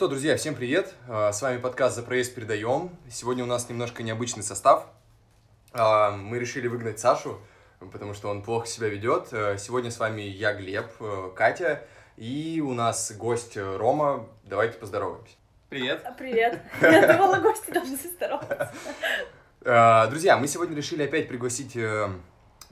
что, друзья, всем привет! А, С вами подкаст «За проезд передаем». Сегодня у нас немножко необычный состав. А, Мы решили выгнать Сашу, потому что он плохо себя ведет. А, Сегодня с вами я, Глеб, э, Катя, и у нас гость э, Рома. Давайте поздороваемся. Привет. А, Привет. Я думала, гости должны здороваться. А, Друзья, мы сегодня решили опять пригласить э,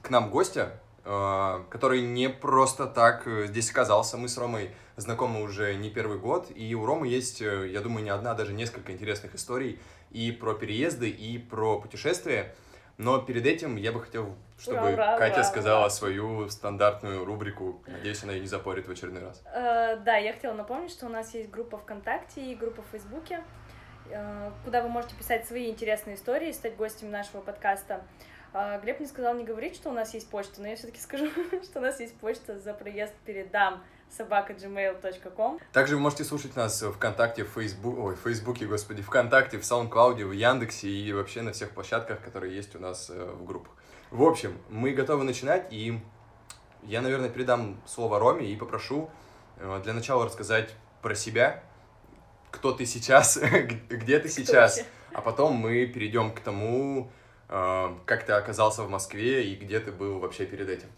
к нам гостя, э, который не просто так э, здесь оказался. Мы с Ромой знакомы уже не первый год, и у Ромы есть, э, я думаю, не одна, а даже несколько интересных историй и про переезды, и про путешествия. Но перед этим я бы хотел, чтобы Ура, ура, Катя ура, сказала ура. свою стандартную рубрику. Надеюсь, она ее не запорит в очередной раз. Э, Да, я хотела напомнить, что у нас есть группа ВКонтакте и группа в Фейсбуке, э, куда вы можете писать свои интересные истории, стать гостем нашего подкаста. Э, Глеб мне сказал не говорить, что у нас есть почта, но я все-таки скажу, что у нас есть почта за проезд передам собака gmail.com. Также вы можете слушать нас в ВКонтакте, в Фейсбуке, ой, в Фейсбуке, господи, ВКонтакте, в Саундклауде, в Яндексе и вообще на всех площадках, которые есть у нас э, в группах. В общем, мы готовы начинать, и я, наверное, передам слово Роме и попрошу э, для начала рассказать про себя, кто ты сейчас, где ты сейчас, а потом мы перейдем к тому, э, как ты оказался в Москве и где ты был вообще перед этим.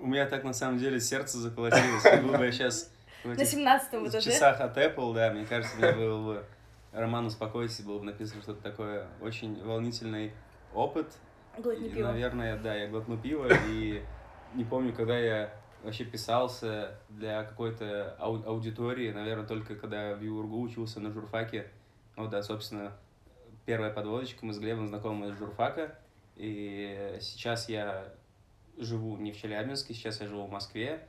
У меня так на самом деле сердце заколотилось. Как бы я сейчас в На этих 17 в этаже. часах от Apple, да, мне кажется, мне был бы Роман успокойтесь, было бы написано что-то такое очень волнительный опыт. Глотни пиво. наверное, да, я глотну пиво и не помню, когда я вообще писался для какой-то ау- аудитории, наверное, только когда в ЮРГУ учился на журфаке. Вот, да, собственно, первая подводочка, мы с Глебом знакомы с журфака, и сейчас я живу не в Челябинске, сейчас я живу в Москве,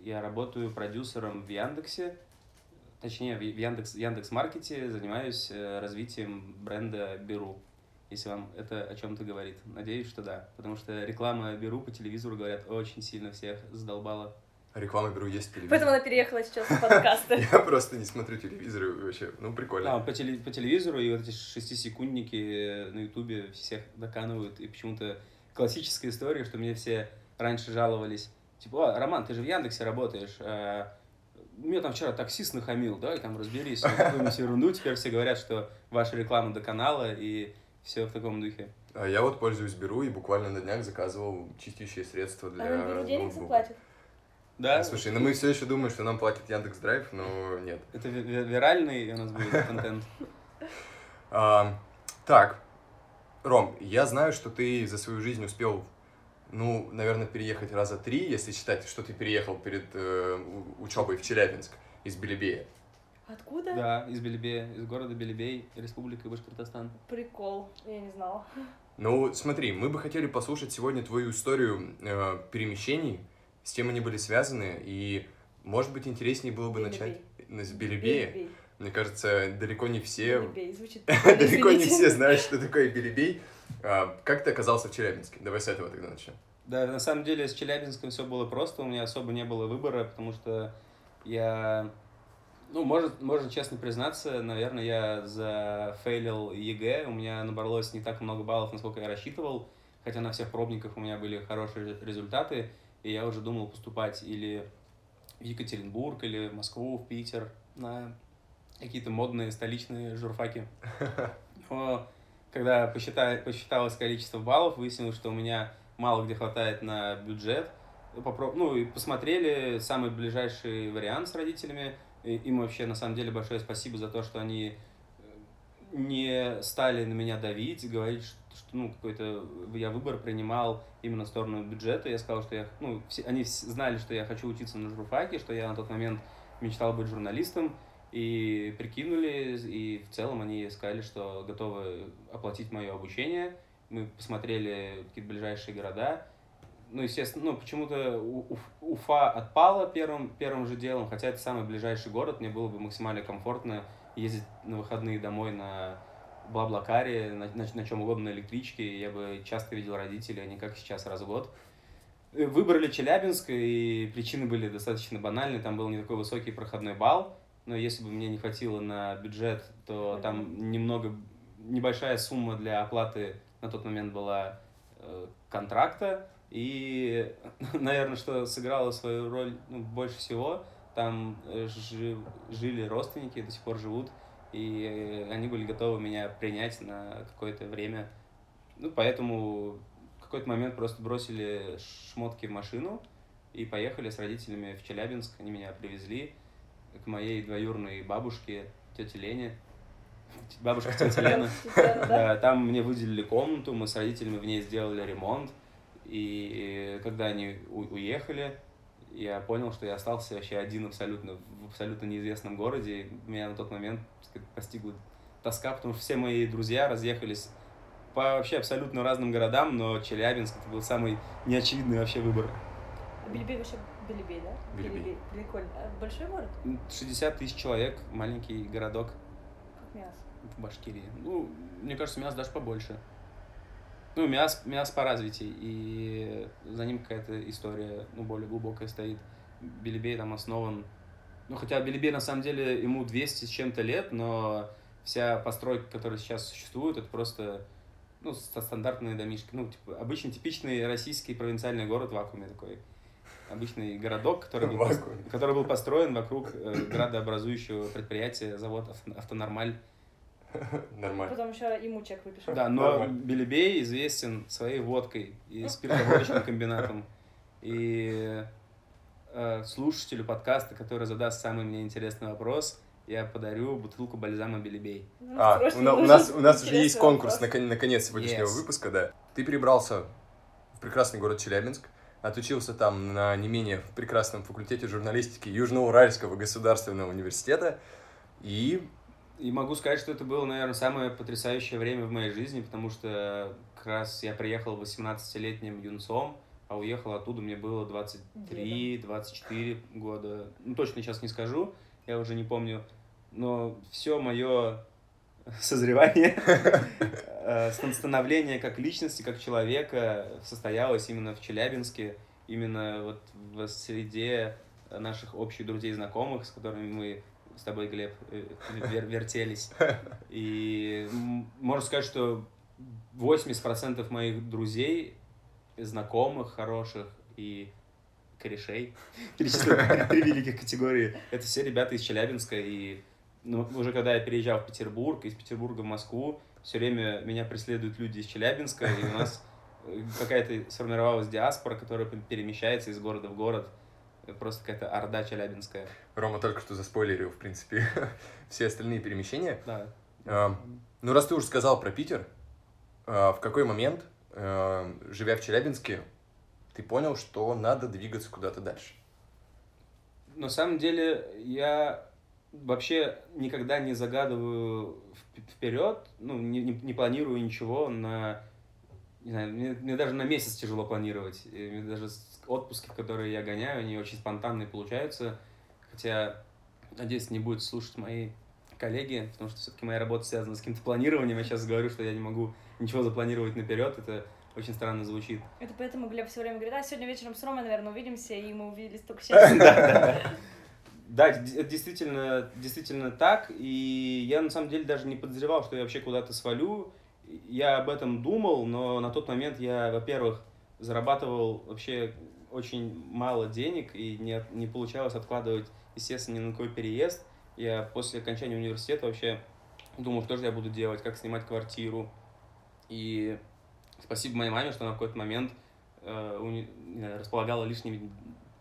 я работаю продюсером в Яндексе, точнее, в Яндекс, Яндекс.Маркете, занимаюсь э, развитием бренда Беру если вам это о чем-то говорит. Надеюсь, что да. Потому что реклама Беру по телевизору, говорят, очень сильно всех задолбала. Реклама беру есть телевизор. Поэтому она переехала сейчас в подкасты. Я просто не смотрю телевизор вообще, ну прикольно. Да, по, теле- по телевизору и вот эти шестисекундники на ютубе всех доканывают. И почему-то классическая история, что мне все раньше жаловались. Типа, «О, Роман, ты же в Яндексе работаешь. а, Мне там вчера таксист нахамил, давай там разберись. Какую-нибудь ерунду. Теперь все говорят, что ваша реклама до канала и все в таком духе. А я вот пользуюсь Беру и буквально на днях заказывал чистящие средства для А нам денег ноутбука. заплатит? Да, Слушай, ну мы все еще думаем, что нам платит Яндекс Драйв, но нет. Это ви- ви- виральный у нас будет контент. А, так, Ром, я знаю, что ты за свою жизнь успел, ну, наверное, переехать раза три, если считать, что ты переехал перед э, учебой в Челябинск из Белебея. Откуда? Да, из Белебея, из города Белебей, Республика Башкортостан. Прикол, я не знала. Ну, смотри, мы бы хотели послушать сегодня твою историю э, перемещений, с чем они были связаны, и, может быть, интереснее было бы начать с Белебея. Белебей. Мне кажется, далеко не все, Белебей, звучит далеко не все знают, что такое Белебей. А, как ты оказался в Челябинске? Давай с этого тогда начнем. Да, на самом деле с Челябинском все было просто, у меня особо не было выбора, потому что я, ну, может, можно честно признаться, наверное, я зафейлил ЕГЭ, у меня набралось не так много баллов, насколько я рассчитывал, хотя на всех пробниках у меня были хорошие результаты, и я уже думал поступать или в Екатеринбург, или в Москву, в Питер, на какие-то модные столичные журфаки. Но когда посчита- посчиталось количество баллов, выяснилось, что у меня мало где хватает на бюджет. Попро- Ну и посмотрели самый ближайший вариант с родителями. И им вообще на самом деле большое спасибо за то, что они э, не стали на меня давить, говорить, что, что, ну, какой-то я выбор принимал именно в сторону бюджета. Я сказал, что я, ну, все, они знали, что я хочу учиться на журфаке, что я на тот момент мечтал быть журналистом, и прикинули, и в целом они сказали, что готовы оплатить мое обучение. Мы посмотрели какие-то ближайшие города. Ну, естественно, ну, почему-то Уфа отпала первым, первым же делом, хотя это самый ближайший город, мне было бы максимально комфортно ездить на выходные домой на Блаблакаре, на, на, на чем угодно, на электричке, я бы часто видел родителей, а не как сейчас раз в год. Выбрали Челябинск, и причины были достаточно банальные, там был не такой высокий проходной балл, но если бы мне не хватило на бюджет, то там немного, небольшая сумма для оплаты на тот момент была э, контракта, и, наверное, что сыграло свою роль ну, больше всего, там э, жи- жили родственники, до сих пор живут, и они были готовы меня принять на какое-то время. Ну, поэтому в какой-то момент просто бросили шмотки в машину и поехали с родителями в Челябинск. Они меня привезли к моей двоюрной бабушке, тете Лене. Бабушка тетя Лена. Да. Там мне выделили комнату, мы с родителями в ней сделали ремонт. И когда они уехали, я понял, что я остался вообще один абсолютно в абсолютно неизвестном городе. Меня на тот момент сказать, постигла тоска, потому что все мои друзья разъехались по вообще абсолютно разным городам, но Челябинск это был самый неочевидный вообще выбор. А Белебей вообще Белебей, да? Белебей. Прикольно. А Большой город? 60 тысяч человек, маленький городок Как мясо. в Башкирии. Ну, мне кажется, Миас даже побольше. Ну, Миас, Миас по развитию, и за ним какая-то история, ну, более глубокая стоит. Белебей там основан... Ну, хотя Белебей, на самом деле, ему 200 с чем-то лет, но вся постройка, которая сейчас существует, это просто, ну, ста- стандартные домишки. Ну, типа, обычный, типичный российский провинциальный город в вакууме такой. Обычный городок, который был, который был построен вокруг э, градообразующего предприятия, завод «Авто- «Автонормаль». Нормально. Потом еще ему чек выпишем. Да, но Нормально. Белебей известен своей водкой и спиртоводочным комбинатом. И э, слушателю подкаста, который задаст самый мне интересный вопрос, я подарю бутылку бальзама Белебей. Ну, А, у, на- у нас, у нас уже есть конкурс на, на конец сегодняшнего Yes. выпуска, да. Ты перебрался в прекрасный город Челябинск, отучился там на не менее прекрасном факультете журналистики Южноуральского государственного университета, и И могу сказать, что это было, наверное, самое потрясающее время в моей жизни, потому что как раз я приехал 18-летним юнцом, а уехал оттуда мне было 23-24 года. Ну, точно сейчас не скажу, я уже не помню. Но все мое созревание, э, ст- становление как личности, как человека состоялось именно в Челябинске, именно вот в среде наших общих друзей и знакомых, с которыми мы с тобой, Глеб, э, вер- вертелись. И можно сказать, что 80% моих друзей, знакомых, хороших и корешей, перечислил три великих категории, это все ребята из Челябинска. И ну, уже когда я переезжал в Петербург, из Петербурга в Москву, все время меня преследуют люди из Челябинска, и у нас э, какая-то сформировалась диаспора, которая перемещается из города в город. Просто какая-то орда челябинская. Рома только что заспойлерил, в принципе, все остальные перемещения. Да. А, Ну, раз ты уже сказал про Питер, а, в какой момент, а, живя в Челябинске, ты понял, что надо двигаться куда-то дальше? На самом деле, я вообще никогда не загадываю вп- вперед, ну, не, не, не планирую ничего на... Не знаю, мне, мне даже на месяц тяжело планировать. И мне даже отпуски, которые я гоняю, они очень спонтанные получаются. Хотя, надеюсь, не будет слушать мои коллеги, потому что все-таки моя работа связана с каким-то планированием. Я сейчас говорю, что я не могу ничего запланировать наперед. Это очень странно звучит. Это поэтому Глеб все время говорит, а сегодня вечером с Ромой, наверное, увидимся, и мы увиделись только сейчас. Да, это действительно, действительно так, и я на самом деле даже не подозревал, что я вообще куда-то свалю. Я об этом думал, но на тот момент я, во-первых, зарабатывал вообще очень мало денег, и не, не получалось откладывать, естественно, ни на какой переезд. Я после окончания университета вообще думал, что же я буду делать, как снимать квартиру. И спасибо моей маме, что она в какой-то момент э, уни- знаю, располагала лишними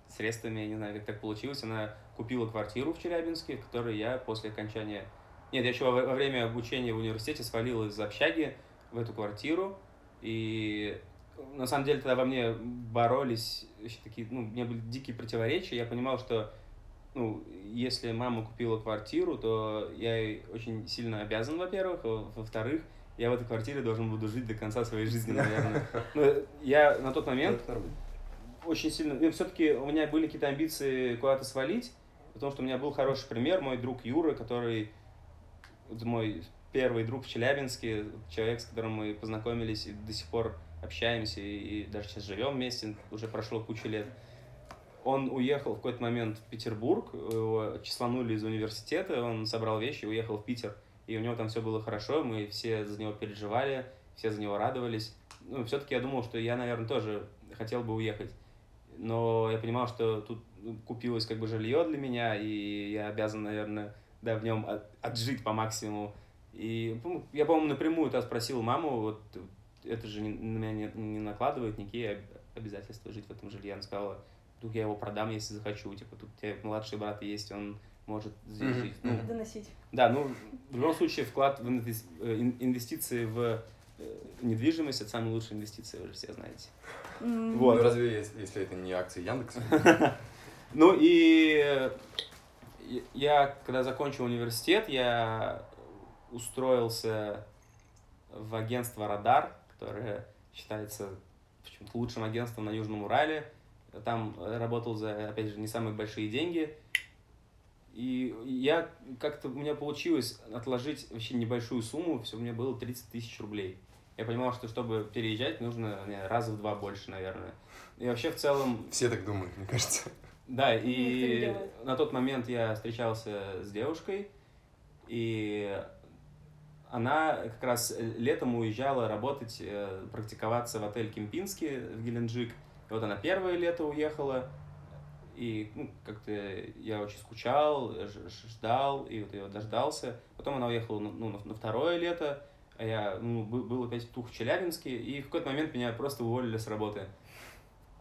средствами, я не знаю, как так получилось. Она купила квартиру в Челябинске, в которой я после окончания... Нет, я еще во, время обучения в университете свалил из общаги в эту квартиру. И на самом деле тогда во мне боролись еще такие, ну, у меня были дикие противоречия. Я понимал, что ну, если мама купила квартиру, то я ей очень сильно обязан, во-первых. Во- Во-вторых, я в этой квартире должен буду жить до конца своей жизни, наверное. Ну, я на тот момент очень сильно... все-таки у меня были какие-то амбиции куда-то свалить, потому что у меня был хороший пример, мой друг Юра, который мой первый друг в Челябинске, человек, с которым мы познакомились и до сих пор общаемся, и даже сейчас живем вместе, уже прошло кучу лет. Он уехал в какой-то момент в Петербург, его числанули из университета, он собрал вещи, уехал в Питер, и у него там все было хорошо, мы все за него переживали, все за него радовались. Ну, все-таки я думал, что я, наверное, тоже хотел бы уехать. Но я понимал, что тут купилось как бы жилье для меня, и я обязан, наверное, да, в нем отжить по максимуму. И ну, я, по-моему, напрямую тогда спросил маму, вот это же на меня не, не накладывает никакие обязательства жить в этом жилье. Она сказала, тут я его продам, если захочу. Типа, тут у тебя младший брат есть, он может здесь mm-hmm. жить. Ну, Доносить. Да, ну, в любом случае, вклад в э, инвестиции в э, недвижимость это самая лучшая инвестиция, вы же все знаете. Mm-hmm. Вот. Ну, разве если, если это не акции Яндекса? Ну и э, я, когда закончил университет, я устроился в агентство «Радар», которое считается почему-то лучшим агентством на Южном Урале. Там работал за, опять же, не самые большие деньги. И я как-то, у меня получилось отложить вообще небольшую сумму, все, у меня было 30 тысяч рублей. Я понимал, что чтобы переезжать, нужно не, раза в два больше, наверное. И вообще в целом... Все так думают, мне кажется. Да, и на тот момент я встречался с девушкой, и она как раз летом уезжала работать, э, практиковаться в отель Кемпинский в Геленджик. И вот она первое лето уехала, и ну, как-то я очень скучал, ждал, и вот я дождался. Потом она уехала ну, на, на второе лето, а я ну, был, был опять тух в Челябинске, и в какой-то момент меня просто уволили с работы.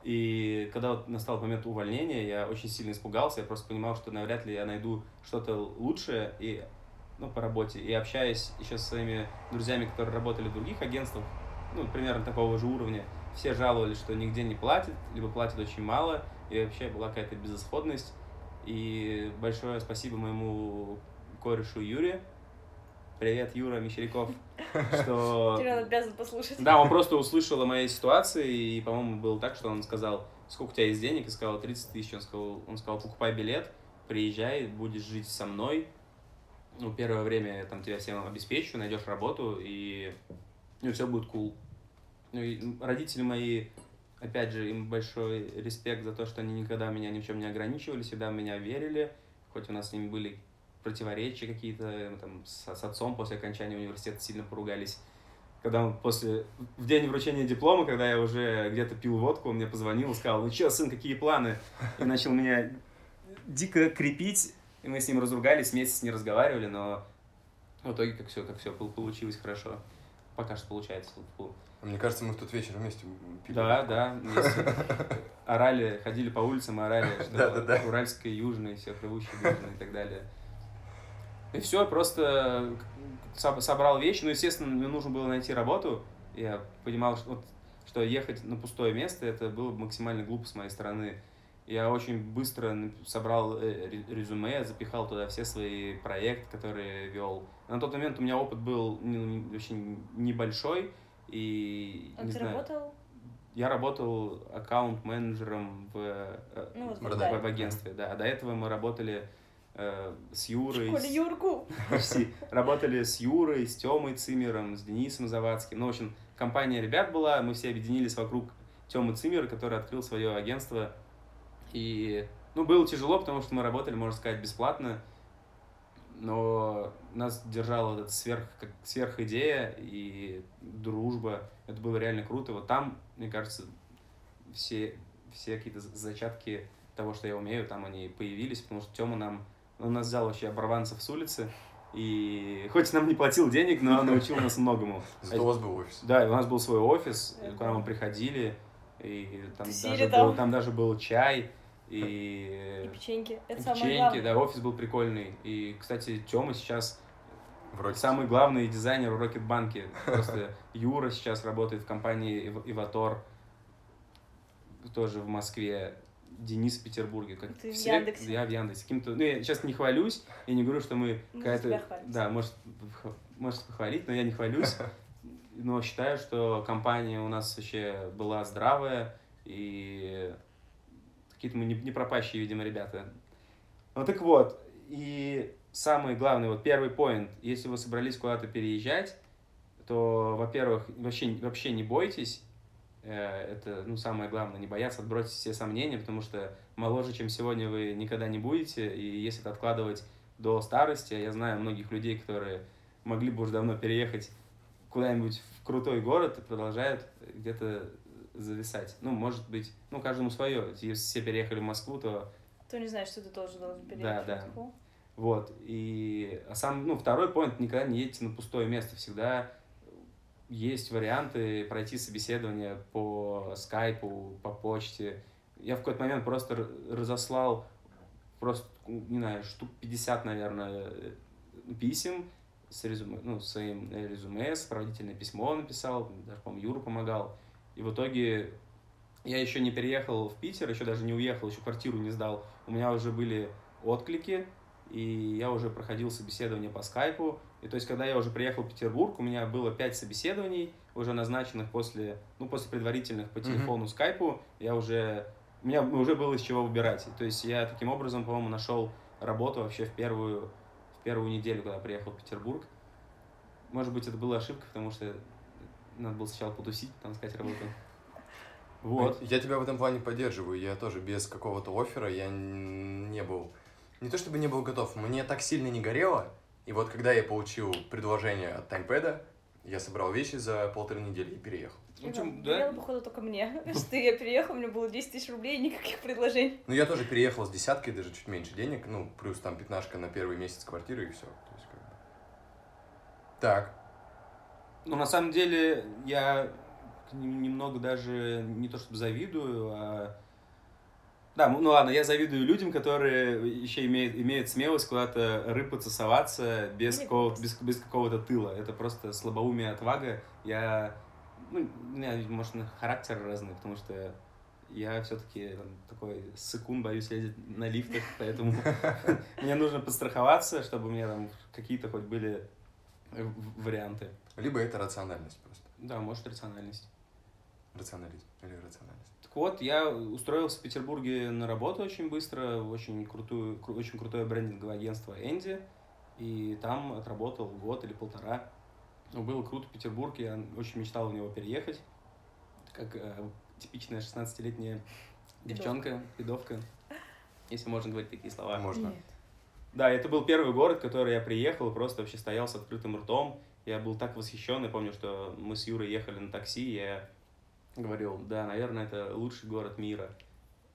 И когда вот настал момент увольнения, я очень сильно испугался, я просто понимал, что навряд ли я найду что-то лучшее и, ну, по работе. И общаясь еще со своими друзьями, которые работали в других агентствах, ну, примерно такого же уровня, все жаловались, что нигде не платят, либо платят очень мало, и вообще была какая-то безысходность. И большое спасибо моему корешу Юре. Привет, Юра Мещеряков. Что... Тебе надо обязан послушать. Да, он просто услышал о моей ситуации, и, по-моему, было так, что он сказал, сколько у тебя есть денег, и сказал 30 тысяч. Он сказал, он сказал, покупай билет, приезжай, будешь жить со мной. Ну, первое время я там тебя всем обеспечу, найдешь работу, и ну, все будет cool. Ну, и родители мои Опять же, им большой респект за то, что они никогда меня ни в чем не ограничивали, всегда в меня верили, хоть у нас с ними были противоречия какие-то, там, с, с отцом после окончания университета сильно поругались. Когда он после, в день вручения диплома, когда я уже где-то пил водку, он мне позвонил и сказал, ну что, сын, какие планы? И начал меня дико крепить, и мы с ним разругались, месяц не разговаривали, но в итоге как все, как все получилось хорошо. Пока что получается. Мне кажется, мы в тот вечер вместе пили. Да, да, вместе. Орали, ходили по улицам и орали, что да, да, да. уральская, южная, все рвущие и так далее. И все, просто собрал вещи. Ну, естественно, мне нужно было найти работу. Я понимал, что, вот, что ехать на пустое место, это было максимально глупо с моей стороны. Я очень быстро собрал э, резюме, запихал туда все свои проекты, которые вел. На тот момент у меня опыт был ну, очень небольшой, и, а не ты знаю, работал? Я работал аккаунт-менеджером в, э, ну, вот в, в, в агентстве, да. А до этого мы работали э, с Юрой. Школе Юрку. Почти. Работали с Юрой, с Тёмой Цимером, с Денисом Завадским. Ну, в общем, компания ребят была, мы все объединились вокруг Тёмы Цимера, который открыл свое агентство. И, ну, было тяжело, потому что мы работали, можно сказать, бесплатно но нас держала эта сверх, как сверх идея и дружба. Это было реально круто. Вот там, мне кажется, все, все какие-то зачатки того, что я умею, там они появились, потому что Тёма нам, он нас взял вообще оборванцев с улицы, и хоть нам не платил денег, но научил нас многому. Зато у вас был офис. Да, у нас был свой офис, куда мы приходили, и там даже, там. Был, там даже был чай, и... И печеньки. Это и печеньки, главное. да, офис был прикольный. И, кстати, Тёма сейчас в самый главный дизайнер в Рокетбанке. Просто Юра сейчас работает в компании Иватор, тоже в Москве. Денис в Петербурге. Как Ты все, в Яндексе. Я в Яндексе. Каким-то, ну, я сейчас не хвалюсь, я не говорю, что мы какая-то... Да, может, может похвалить, но я не хвалюсь. Но считаю, что компания у нас вообще была здравая, и Какие-то мы не, не пропащие, видимо, ребята. Ну так вот, и самый главный, вот первый поинт, если вы собрались куда-то переезжать, то, во-первых, вообще, вообще не бойтесь, это, ну, самое главное, не бояться отбросить все сомнения, потому что моложе, чем сегодня, вы никогда не будете, и если это откладывать до старости, я знаю многих людей, которые могли бы уже давно переехать куда-нибудь в крутой город и продолжают где-то зависать. Ну, может быть, ну, каждому свое. Если все переехали в Москву, то Кто не знает, что ты тоже должен Да, переехать да. в Москву. Вот, и а сам, ну, второй поинт, никогда не едьте на пустое место, всегда есть варианты пройти собеседование по скайпу, по почте. Я в какой-то момент просто разослал просто, не знаю, штук 50, наверное, э, писем с резюме, ну, своим резюме, сопроводительное письмо написал, даже, по-моему, Юра помогал. И в итоге я еще не переехал в Питер, еще даже не уехал, еще квартиру не сдал. У меня уже были отклики, и я уже проходил собеседование по скайпу. И то есть, когда я уже приехал в Петербург, у меня было пять собеседований, уже назначенных после, ну, после предварительных по телефону, скайпу. Я уже, у меня уже было из чего выбирать. То есть, я таким образом, по-моему, нашел работу вообще в первую, в первую неделю, когда приехал в Петербург. Может быть, это была ошибка, потому что надо было сначала потусить, потом искать работу. Вот. Я тебя в этом плане поддерживаю. Я тоже без какого-то оффера я не был... Не то чтобы не был готов, мне так сильно не горело. И вот когда я получил предложение от таймпэда, я собрал вещи за полторы недели и переехал. Ну, да. горело, походу, только мне. Что я переехала, у меня было 10 тысяч рублей никаких предложений. Ну, я тоже переехал с десяткой, даже чуть меньше денег, ну, плюс там пятнашка на первый месяц квартиры и все. То есть, как бы... Так, Ну, на самом деле, я немного даже не то чтобы завидую, а... Да, ну ладно, я завидую людям, которые еще имеют, имеют смелость куда-то рыпаться, соваться без, Или какого, глупость. без, без какого-то тыла. Это просто слабоумие, отвага. Я, ну, у меня, может, характер разный, потому что я все-таки такой сыкун, боюсь ездить на лифтах, поэтому мне нужно подстраховаться, чтобы у меня там какие-то хоть были варианты. либо это рациональность просто. Да, может, рациональность. Рационализм или рациональность. Вот, я устроился в Петербурге на работу очень быстро, в очень, крутую, кру- очень крутое брендинговое агентство Энди, и там отработал год или полтора. Ну, было круто в Петербурге, я очень мечтал в него переехать, как э, типичная 16-летняя девчонка, пидовка, если можно говорить такие слова. Можно. Нет. Да, это был первый город, в который я приехал, просто вообще стоял с открытым ртом. Я был так восхищен, я помню, что мы с Юрой ехали на такси, я говорил, да, наверное, это лучший город мира.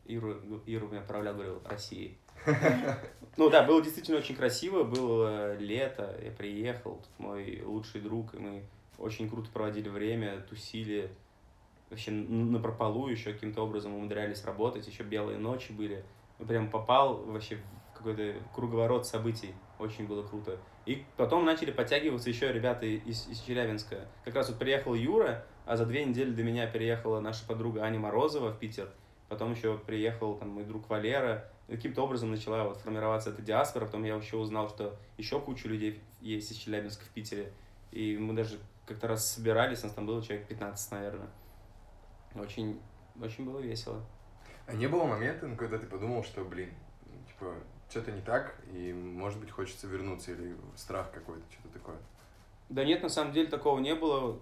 Юра, Юра меня отправлял, говорил, России. Ну да, было действительно очень красиво, было лето, я приехал, тут мой лучший друг, и мы очень круто проводили время, тусили, вообще на прополу еще каким-то образом умудрялись работать, еще белые ночи были. Прям попал вообще в какой-то круговорот событий, очень было круто. И потом начали подтягиваться еще ребята из, из Челябинска. Как раз вот приехал Юра, а за две недели до меня переехала наша подруга Аня Морозова в Питер. Потом еще приехал там мой друг Валера. Каким-то образом начала вот формироваться эта диаспора. Потом я еще узнал, что еще куча людей есть из Челябинска в Питере. И мы даже как-то раз собирались, нас там было человек 15, наверное. Очень, очень было весело. А не было момента, ну, когда ты подумал, что, блин, типа, что-то не так, и, может быть, хочется вернуться, или страх какой-то, что-то такое? Да нет, на самом деле такого не было.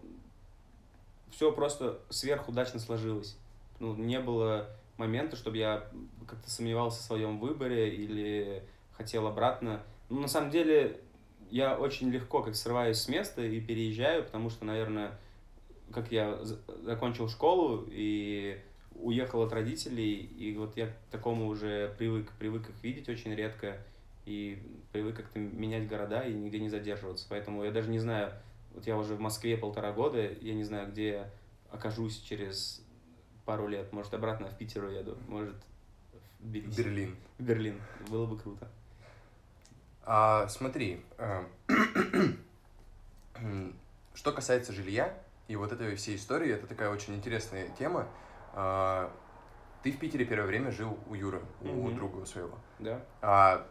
Все просто сверхудачно сложилось. Ну, не было момента, чтобы я как-то сомневался в своем выборе или хотел обратно. Ну, на самом деле, я очень легко как срываюсь с места и переезжаю, потому что, наверное, как я за- закончил школу и уехал от родителей, и вот я к такому уже привык, привык их видеть очень редко, и привык как-то менять города и нигде не задерживаться. Поэтому я даже не знаю, вот я уже в Москве полтора года, я не знаю, где я окажусь через пару лет. Может, обратно в Питер уеду, может, в Тбилиси. Берлин. В Берлин. Было бы круто. А, смотри, э, что касается жилья и вот этой всей истории, это такая очень интересная тема. А, Ты в Питере первое время жил у Юры, у Мгм. друга своего. Да? А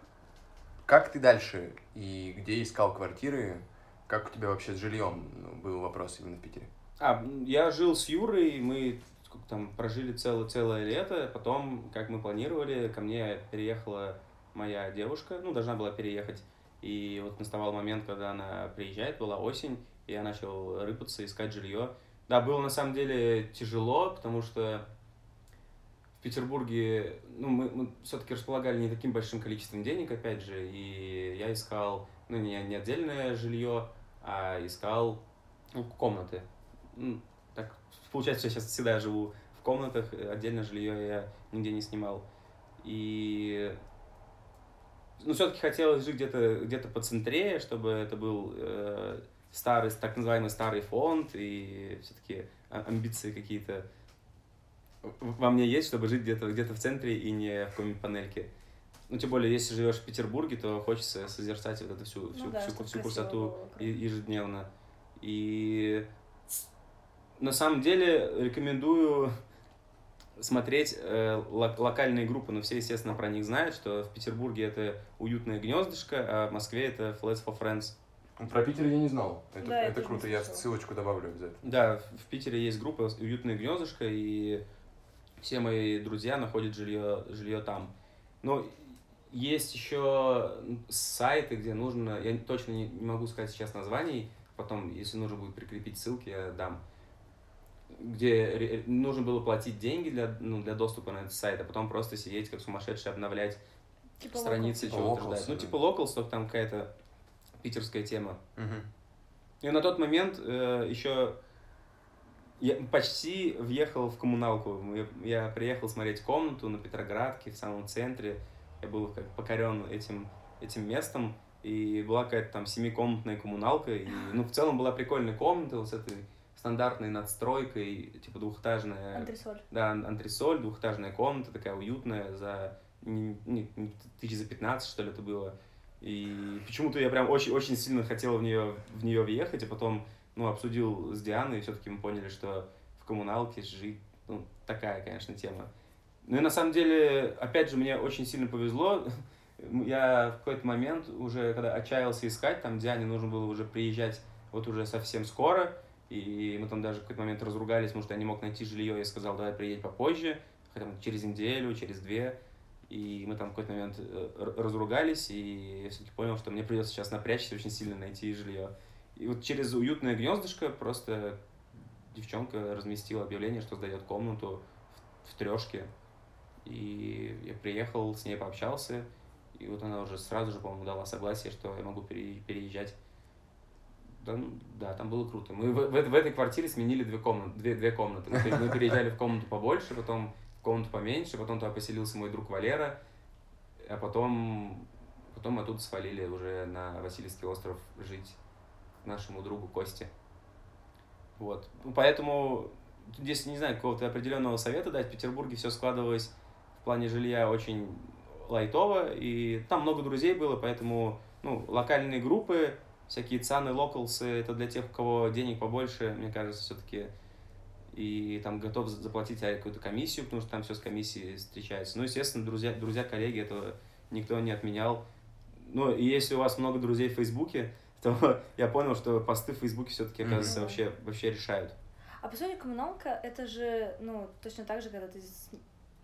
как ты дальше и где искал квартиры? Как у тебя вообще с жильем ну, был вопрос именно в Питере? А, я жил с Юрой, мы там прожили целое, целое лето, потом, как мы планировали, ко мне переехала моя девушка, ну, должна была переехать, и вот наставал момент, когда она приезжает, была осень, и я начал рыпаться, искать жилье. Да, было на самом деле тяжело, потому что в Петербурге, ну, мы, мы все-таки располагали не таким большим количеством денег, опять же, и я искал, ну, не, не отдельное жилье, а искал ну, комнаты. Ну, так получается, что я сейчас всегда живу в комнатах, э, отдельно жилье я нигде не снимал. И ну, все-таки хотелось жить где-то где по центре, чтобы это был э, старый, так называемый старый фонд, и все-таки амбиции какие-то во мне есть, чтобы жить где-то где в центре и не в какой-нибудь панельке. Ну, тем более, если живешь в Петербурге, то хочется созерцать вот эту всю, ну всю, ну, да, всю, всю красоту ежедневно. И на самом деле рекомендую смотреть э, локальные группы, но все, естественно, про них знают, что в Петербурге это уютное гнездышко, а в Москве это Flats for Friends. Про Питер я не знал. Это, да, это круто, я ссылочку добавлю обязательно. Да, в Питере есть группа «Уютное гнездышко», и все мои друзья находят жилье, жилье там. Но есть еще сайты, где нужно, я точно не, не могу сказать сейчас названий, потом, если нужно будет прикрепить ссылки, я дам, где нужно было платить деньги для, ну, для доступа на этот сайт, а потом просто сидеть как сумасшедший, обновлять типа страницы, типа чего-то ждать. Ну, типа Locals, только там какая-то питерская тема. Угу. И на тот момент э, еще я почти въехал в коммуналку. Я, я приехал смотреть комнату на Петроградке, в самом центре. Я был как покорен этим, этим местом. И была какая-то там семикомнатная коммуналка. И, ну, в целом была прикольная комната вот с этой стандартной надстройкой, типа двухэтажная... Антресоль. Да, антресоль, двухэтажная комната, такая уютная, за не, не, тысяч за 15, что ли, это было. И почему-то я прям очень, очень сильно хотел в нее, в нее въехать, а потом ну, обсудил с Дианой, и все-таки мы поняли, что в коммуналке жить, ну, такая, конечно, тема. Ну и на самом деле, опять же, мне очень сильно повезло. Я в какой-то момент уже, когда отчаялся искать, там Диане нужно было уже приезжать вот уже совсем скоро, и мы там даже в какой-то момент разругались, потому что я не мог найти жилье, я сказал, давай приедь попозже, хотя бы через неделю, через две, и мы там в какой-то момент э, разругались, и я все-таки понял, что мне придется сейчас напрячься очень сильно найти жилье. И вот через уютное гнездышко просто девчонка разместила объявление, что сдает комнату в, в трешке. И я приехал, с ней пообщался, и вот она уже сразу же, по-моему, дала согласие, что я могу переезжать. Да, ну, да, там было круто. Мы в, в, в этой квартире сменили две комнаты. Две, две комнаты. Мы, мы переезжали в комнату побольше, потом в комнату поменьше, потом туда поселился мой друг Валера, а потом, потом мы тут свалили уже на Васильевский остров жить нашему другу Косте. Вот. Ну, поэтому здесь, не знаю, какого-то определенного совета дать. В Петербурге все складывалось плане жилья очень лайтово, и там много друзей было, поэтому, ну, локальные группы, всякие цаны, локалсы, это для тех, у кого денег побольше, мне кажется, все-таки, и там готов заплатить какую-то комиссию, потому что там все с комиссией встречается. Ну, естественно, друзья, друзья, коллеги, этого никто не отменял. Ну, и если у вас много друзей в Фейсбуке, то я понял, что посты в Фейсбуке все-таки, оказывается, mm-hmm. вообще, вообще решают. А по сути, коммуналка это же, ну, точно так же, когда ты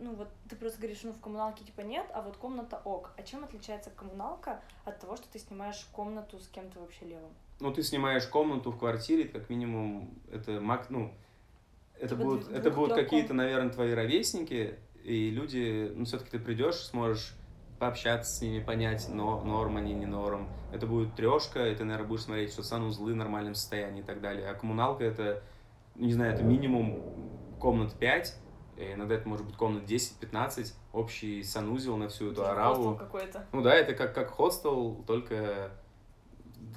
ну вот ты просто говоришь, ну в коммуналке типа нет, а вот комната ок. А чем отличается коммуналка от того, что ты снимаешь комнату с кем-то вообще левым? Ну ты снимаешь комнату в квартире, как минимум это мак, ну это типа будут, это будут какие-то, наверное, твои ровесники, и люди, ну все-таки ты придешь, сможешь пообщаться с ними, понять, но норм они, не норм. Это будет трешка, и ты, наверное, будешь смотреть, что санузлы в нормальном состоянии и так далее. А коммуналка это, не знаю, это минимум комнат 5, иногда это может быть комнат 10-15, общий санузел на всю эту ораву. какой-то. Ну да, это как, как хостел, только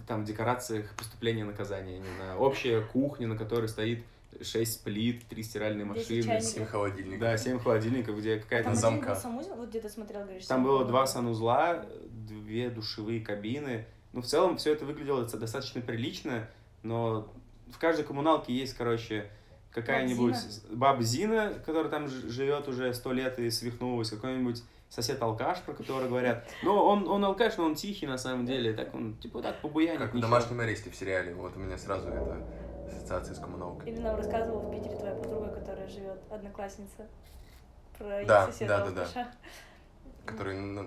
там в декорациях преступления и наказания, не знаю. Общая кухня, на которой стоит 6 плит, 3 стиральные машины. 7 холодильников. Да, 7 холодильников, где какая-то там замка. Был санузел, вот где ты смотрел, говоришь, Там было два санузла, две душевые кабины. Ну, в целом, все это выглядело достаточно прилично, но в каждой коммуналке есть, короче, какая-нибудь баб Зина, которая там живет уже сто лет и свихнулась, какой-нибудь сосед-алкаш, про которого говорят. Но он, он алкаш, но он тихий на самом деле, так он, типа, так побуянит. Как в «Домашнем аресте» в сериале, вот у меня сразу это ассоциация с коммуналкой. Или нам рассказывала в Питере твоя подруга, которая живет, одноклассница, про да, соседа да, да, да. Который, ну,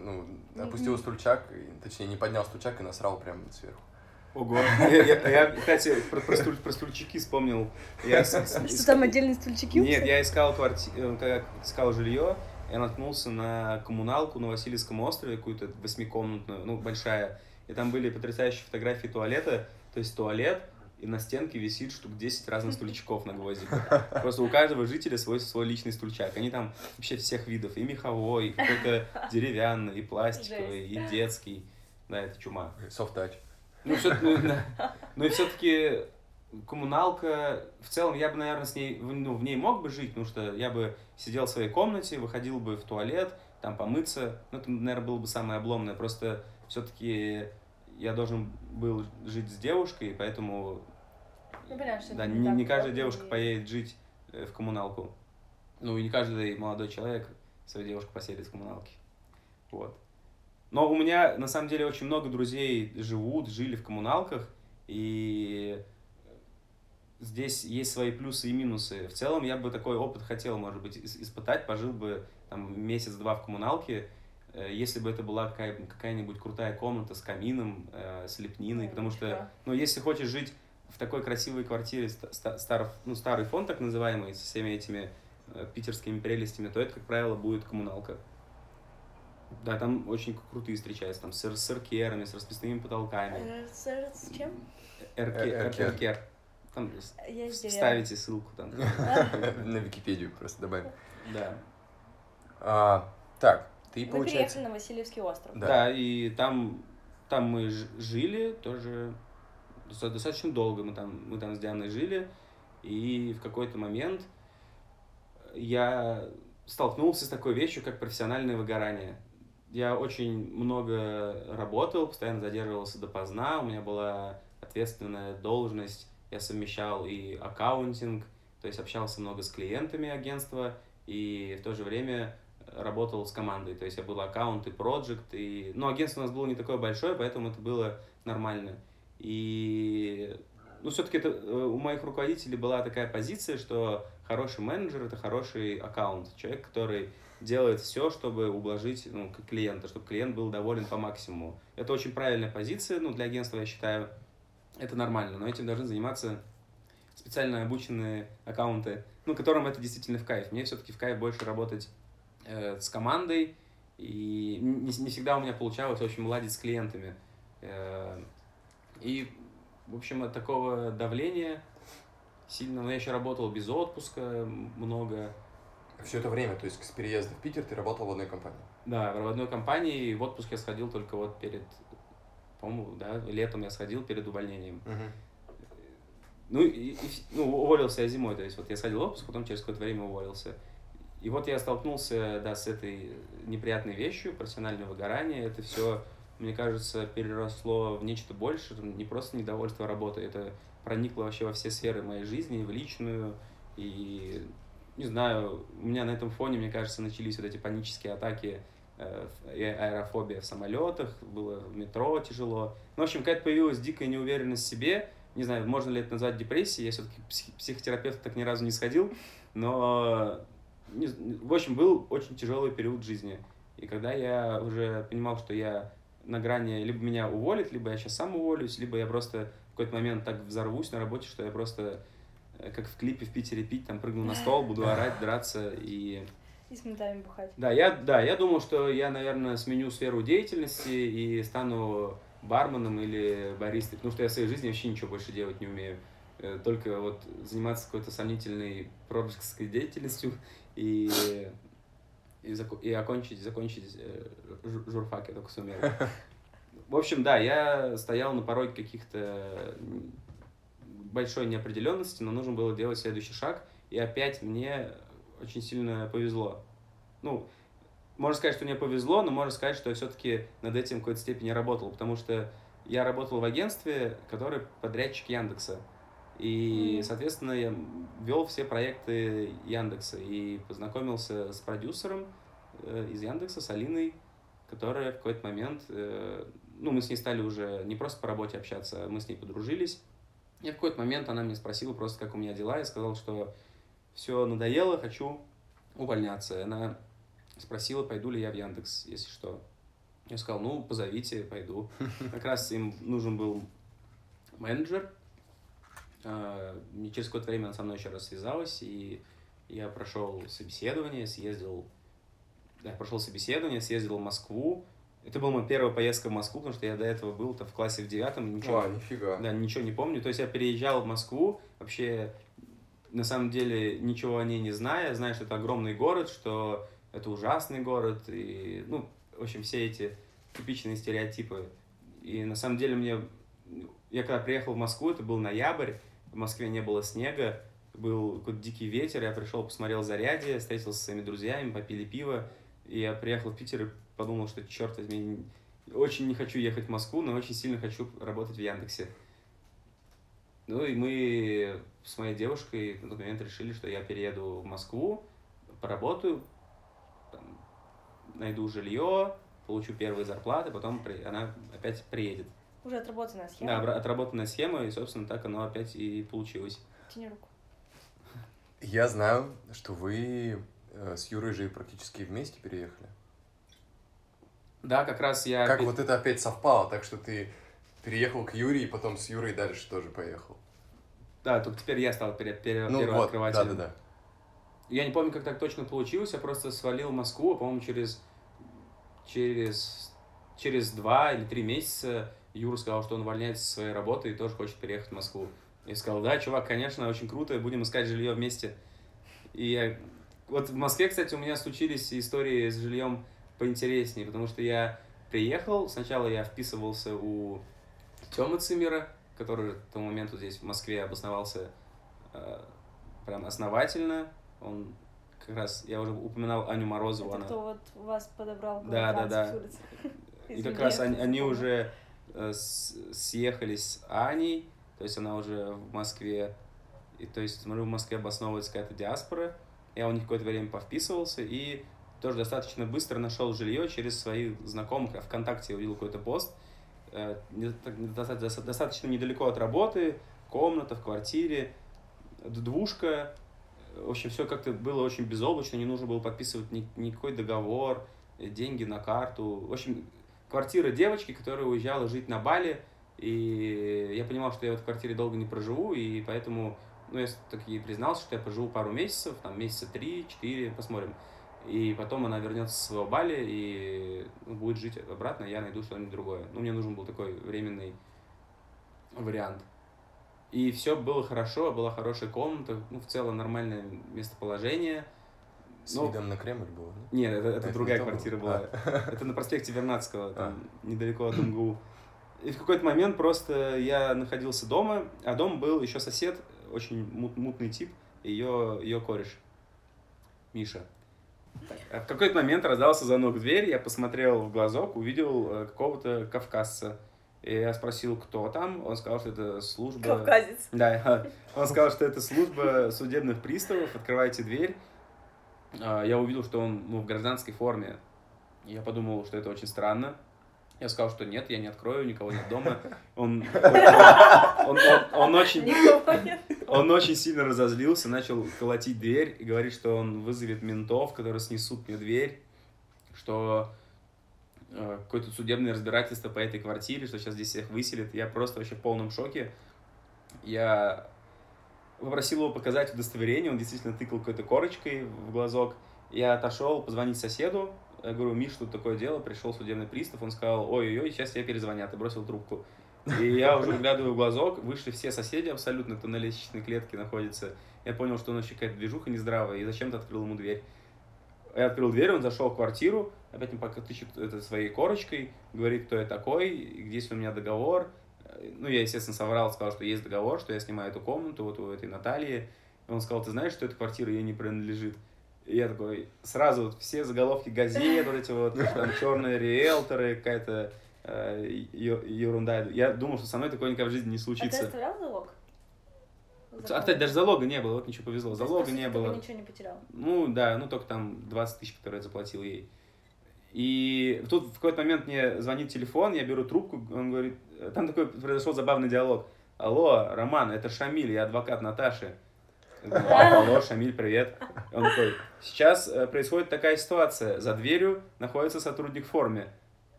ну опустил стульчак, точнее, не поднял стульчак и насрал прямо сверху. Ого. Я, я, я кстати, про, про, стуль, про стульчики вспомнил. Я, что там отдельные стульчики? Нет, я искал квартиру, когда искал жилье, я наткнулся на коммуналку на Васильевском острове, какую-то восьмикомнатную, ну, большая. И там были потрясающие фотографии туалета. То есть туалет, и на стенке висит штук 10 разных стульчиков на гвоздиках. Просто у каждого жителя свой, свой личный стульчак. Они там вообще всех видов. И меховой, и какой-то деревянный, и пластиковый, и детский. Да, это чума. Touch. Ну, все, ну, ну и все-таки коммуналка, в целом я бы, наверное, с ней, ну, в ней мог бы жить, потому что я бы сидел в своей комнате, выходил бы в туалет, там помыться, ну, это, наверное, было бы самое обломное, просто все-таки я должен был жить с девушкой, поэтому Ну, понятно, что да, не, не каждая девушка и- поедет жить э, в коммуналку. Ну, и не каждый молодой человек свою девушку поселит в коммуналке. Вот. Но у меня, на самом деле, очень много друзей живут, жили в коммуналках, и здесь есть свои плюсы и минусы. В целом, я бы такой опыт хотел, может быть, ис- испытать, пожил бы там месяц-два в коммуналке, э, если бы это была какая- какая-нибудь крутая комната с камином, э, с лепниной, Ну, потому что, ну, если хочешь жить в такой красивой квартире, ста- ста- стар, ну, старый фонд так называемый, со всеми этими э, питерскими прелестями, то это, как правило, будет коммуналка. Да, там очень крутые встречаются, там с, с эркерами, с расписными потолками. Э, С с чем? Эрке- Э, эркер. эркер. Там Я вставите ссылку там. На Википедию просто добавим. Да. А, так, ты, Мы получается... переехали на Васильевский остров. Да. Да, и там, там мы жили тоже доста- достаточно долго. Мы там, мы там с Дианой жили, и в какой-то момент я столкнулся с такой вещью, как профессиональное выгорание. Я очень много работал, постоянно задерживался допоздна, у меня была ответственная должность, я совмещал и аккаунтинг, то есть общался много с клиентами агентства, и в то же время работал с командой, то есть я был аккаунт и проект, и... ну, агентство у нас было не такое большое, поэтому это было нормально. И, ну, все-таки это, э, у моих руководителей была такая позиция, что хороший менеджер — это хороший аккаунт, человек, который делает все, чтобы ублажить ну, клиента, чтобы клиент был доволен по максимуму. Это очень правильная позиция, ну, для агентства, я считаю, это нормально, но этим должны заниматься специально обученные аккаунты, ну, которым это действительно в кайф. Мне все-таки в кайф больше работать э, с командой, и не, не всегда у меня получалось очень ладить с клиентами. Э, и, в общем, от такого давления сильно... Но я еще работал без отпуска много. Все это время, то есть с переезда в Питер ты работал в одной компании. Да, в одной компании в отпуск я сходил только вот перед... По-моему, да, летом я сходил перед увольнением. Ну, и, и ну, уволился я зимой, то есть вот я сходил в отпуск, потом через какое-то время уволился. И вот я столкнулся, да, с этой неприятной вещью, профессиональное выгорание. Это все, мне кажется, переросло в нечто больше, не просто недовольство работой, это проникло вообще во все сферы моей жизни, в личную. И, не знаю, у меня на этом фоне, мне кажется, начались вот эти панические атаки э, и аэрофобия в самолетах, было в метро тяжело. Ну, в общем, какая-то появилась дикая неуверенность в себе, не знаю, можно ли это назвать депрессией, я все-таки психотерапевт так ни разу не сходил, но, в общем, был очень тяжелый период жизни. И когда я уже понимал, что я на грани, либо меня уволят, либо я сейчас сам уволюсь, либо я просто в какой-то момент так взорвусь на работе, что я просто, э, как в клипе в Питере пить, там прыгну на стол, буду орать, драться и... И с ментами бухать. Да, я, да, я думал, что я, наверное, сменю сферу деятельности и стану барменом или баристой, потому что я в своей жизни вообще ничего больше делать не умею. Э, Только вот заниматься какой-то сомнительной пророческой деятельностью и, и, зако- и окончить, закончить э, жу- журфак я только сумел. В общем, да, я стоял на пороге каких-то большой неопределенности, но нужно было делать следующий шаг. И опять мне очень сильно повезло. Ну, можно сказать, что мне повезло, но можно сказать, что я все-таки над этим в какой-то степени работал, потому что я работал в агентстве, который подрядчик Яндекса. И, соответственно, я вел все проекты Яндекса и познакомился с продюсером э, из Яндекса, с Алиной, которая в какой-то момент, э, ну, мы с ней стали уже не просто по работе общаться, а мы с ней подружились. И в какой-то момент она меня спросила просто, как у меня дела. Я сказал, что все надоело, хочу увольняться. И Она спросила, пойду ли я в Яндекс, если что. Я сказал, ну, позовите, пойду. Как раз им нужен был менеджер. И Через какое-то время она со мной еще раз связалась, и я прошел собеседование, съездил... Я прошел собеседование, съездил в Москву, Это была моя первая поездка в Москву, потому что я до этого был -то в классе в девятом, ничего, А, нифига. да, ничего не помню. То есть я переезжал в Москву, вообще на самом деле ничего о ней не зная, зная, что это огромный город, что это ужасный город, и, ну, в общем, все эти типичные стереотипы. И на самом деле мне... Я когда приехал в Москву, это был ноябрь, в Москве не было снега, был какой-то дикий ветер, я пришел, посмотрел зарядье, встретился со своими друзьями, попили пиво, и я приехал в Питер и подумал, что, черт возьми, очень не хочу ехать в Москву, но очень сильно хочу работать в Яндексе. Ну и мы с моей девушкой на тот момент решили, что я перееду в Москву, поработаю, там, найду жилье, получу первые зарплаты, потом при- она опять приедет. Уже отработанная схема. Да, отработанная схема, и, собственно, так оно опять и получилось. Тяни руку. Я знаю, что вы э, с Юрой же практически вместе переехали. Да, как раз я... Как вот это опять совпало, так что ты переехал к Юре и потом с Юрой дальше тоже поехал. Да, только теперь я стал пере- пере- Ну вот, первооткрывателем. да-да-да. Я не помню, как так точно получилось, я просто свалил в Москву, а, по-моему, через, через, через два или три месяца Юра сказал, что он увольняется со своей работы и тоже хочет переехать в Москву. Я сказал, да, чувак, конечно, очень круто, будем искать жилье вместе. И я... Вот в Москве, кстати, у меня случились истории с жильем поинтереснее, потому что я приехал, сначала я вписывался у Тёмы Цимера, который к тому моменту здесь в Москве обосновался э, прям основательно. Он как раз, я уже упоминал Аню Морозову, Это она... кто вот вас подобрал? Да, да, 20 да. И как раз они, они уже съехались с Аней, то есть она уже в Москве, и то есть, смотрю, в Москве обосновывается какая-то диаспора, я у них какое-то время повписывался, и тоже достаточно быстро нашел жилье через своих знакомых, а ВКонтакте я увидел какой-то пост, э, достаточно недалеко от работы, комната в квартире, двушка, в общем, все как-то было очень безоблачно, не нужно было подписывать ни- никакой договор, э, деньги на карту. В общем, квартира девочки, которая уезжала жить на Бали, и я понимал, что я в этой квартире долго не проживу, и поэтому, ну, я так и признался, что я поживу пару месяцев, там, месяца три-четыре, посмотрим. И потом она вернется с своего Бали и ну, будет жить обратно, я найду что-нибудь другое. Ну, мне нужен был такой временный вариант. И все было хорошо, была хорошая комната, ну, в целом нормальное местоположение. С Ну, видом на Кремль было, да? Нет, это, это Это другая квартира было? была. Это на проспекте Вернадского, там, недалеко от МГУ. И в какой-то момент просто я находился дома, а дом был еще сосед, очень мут- мутный тип, ее, ее кореш, Миша. А в какой-то момент раздался звонок в дверь, я посмотрел в глазок, увидел э, какого-то кавказца. И я спросил, кто там, он сказал, что это служба... Кавказец. Да, он сказал, что это служба судебных приставов, открывайте дверь. А, Я увидел, что он ну, в гражданской форме. Я подумал, что это очень странно. Я сказал, что нет, я не открою, никого нет дома. Он, он, он- он очень, он очень сильно разозлился, начал колотить дверь и говорит, что он вызовет ментов, которые снесут мне дверь, что э, какое-то судебное разбирательство по этой квартире, что сейчас здесь всех выселят. Я просто вообще в полном шоке. Я попросил его показать удостоверение, он действительно тыкал какой-то корочкой в глазок. Я отошел позвонить соседу, я говорю, Миш, тут такое дело, пришел судебный пристав, он сказал, ой-ой-ой, сейчас тебе перезвонят, и бросил трубку. И я уже выглядываю в глазок, вышли все соседи абсолютно, кто на лестничной клетке находится. Я понял, что нас вообще какая-то движуха нездравая, и зачем-то открыл ему дверь. Я открыл дверь, он зашел в квартиру, опять мне пока тычет это своей корочкой, говорит, кто я такой, где есть у меня договор. Ну, я, естественно, соврал, сказал, что есть договор, что я снимаю эту комнату вот у этой Натальи. И он сказал, ты знаешь, что эта квартира ей не принадлежит? И я такой, сразу вот все заголовки газет, вот эти вот, там, черные риэлторы, какая-то э, ерунда. Я думал, что со мной такое никогда в жизни не А ты случится. оставлял залог? А, кстати, даже залога не было, вот ничего повезло. Есть, Залога сути, не было. бы ничего не потерял. Ну да, ну только там 20 тысяч, которые я заплатил ей. И тут в какой-то момент мне звонит телефон, я беру трубку, он говорит, там такой произошел забавный диалог. Алло, Роман, это Шамиль, я адвокат Наташи. Алло, Шамиль, привет. Он такой, сейчас э, происходит такая ситуация, за дверью находится сотрудник в форме.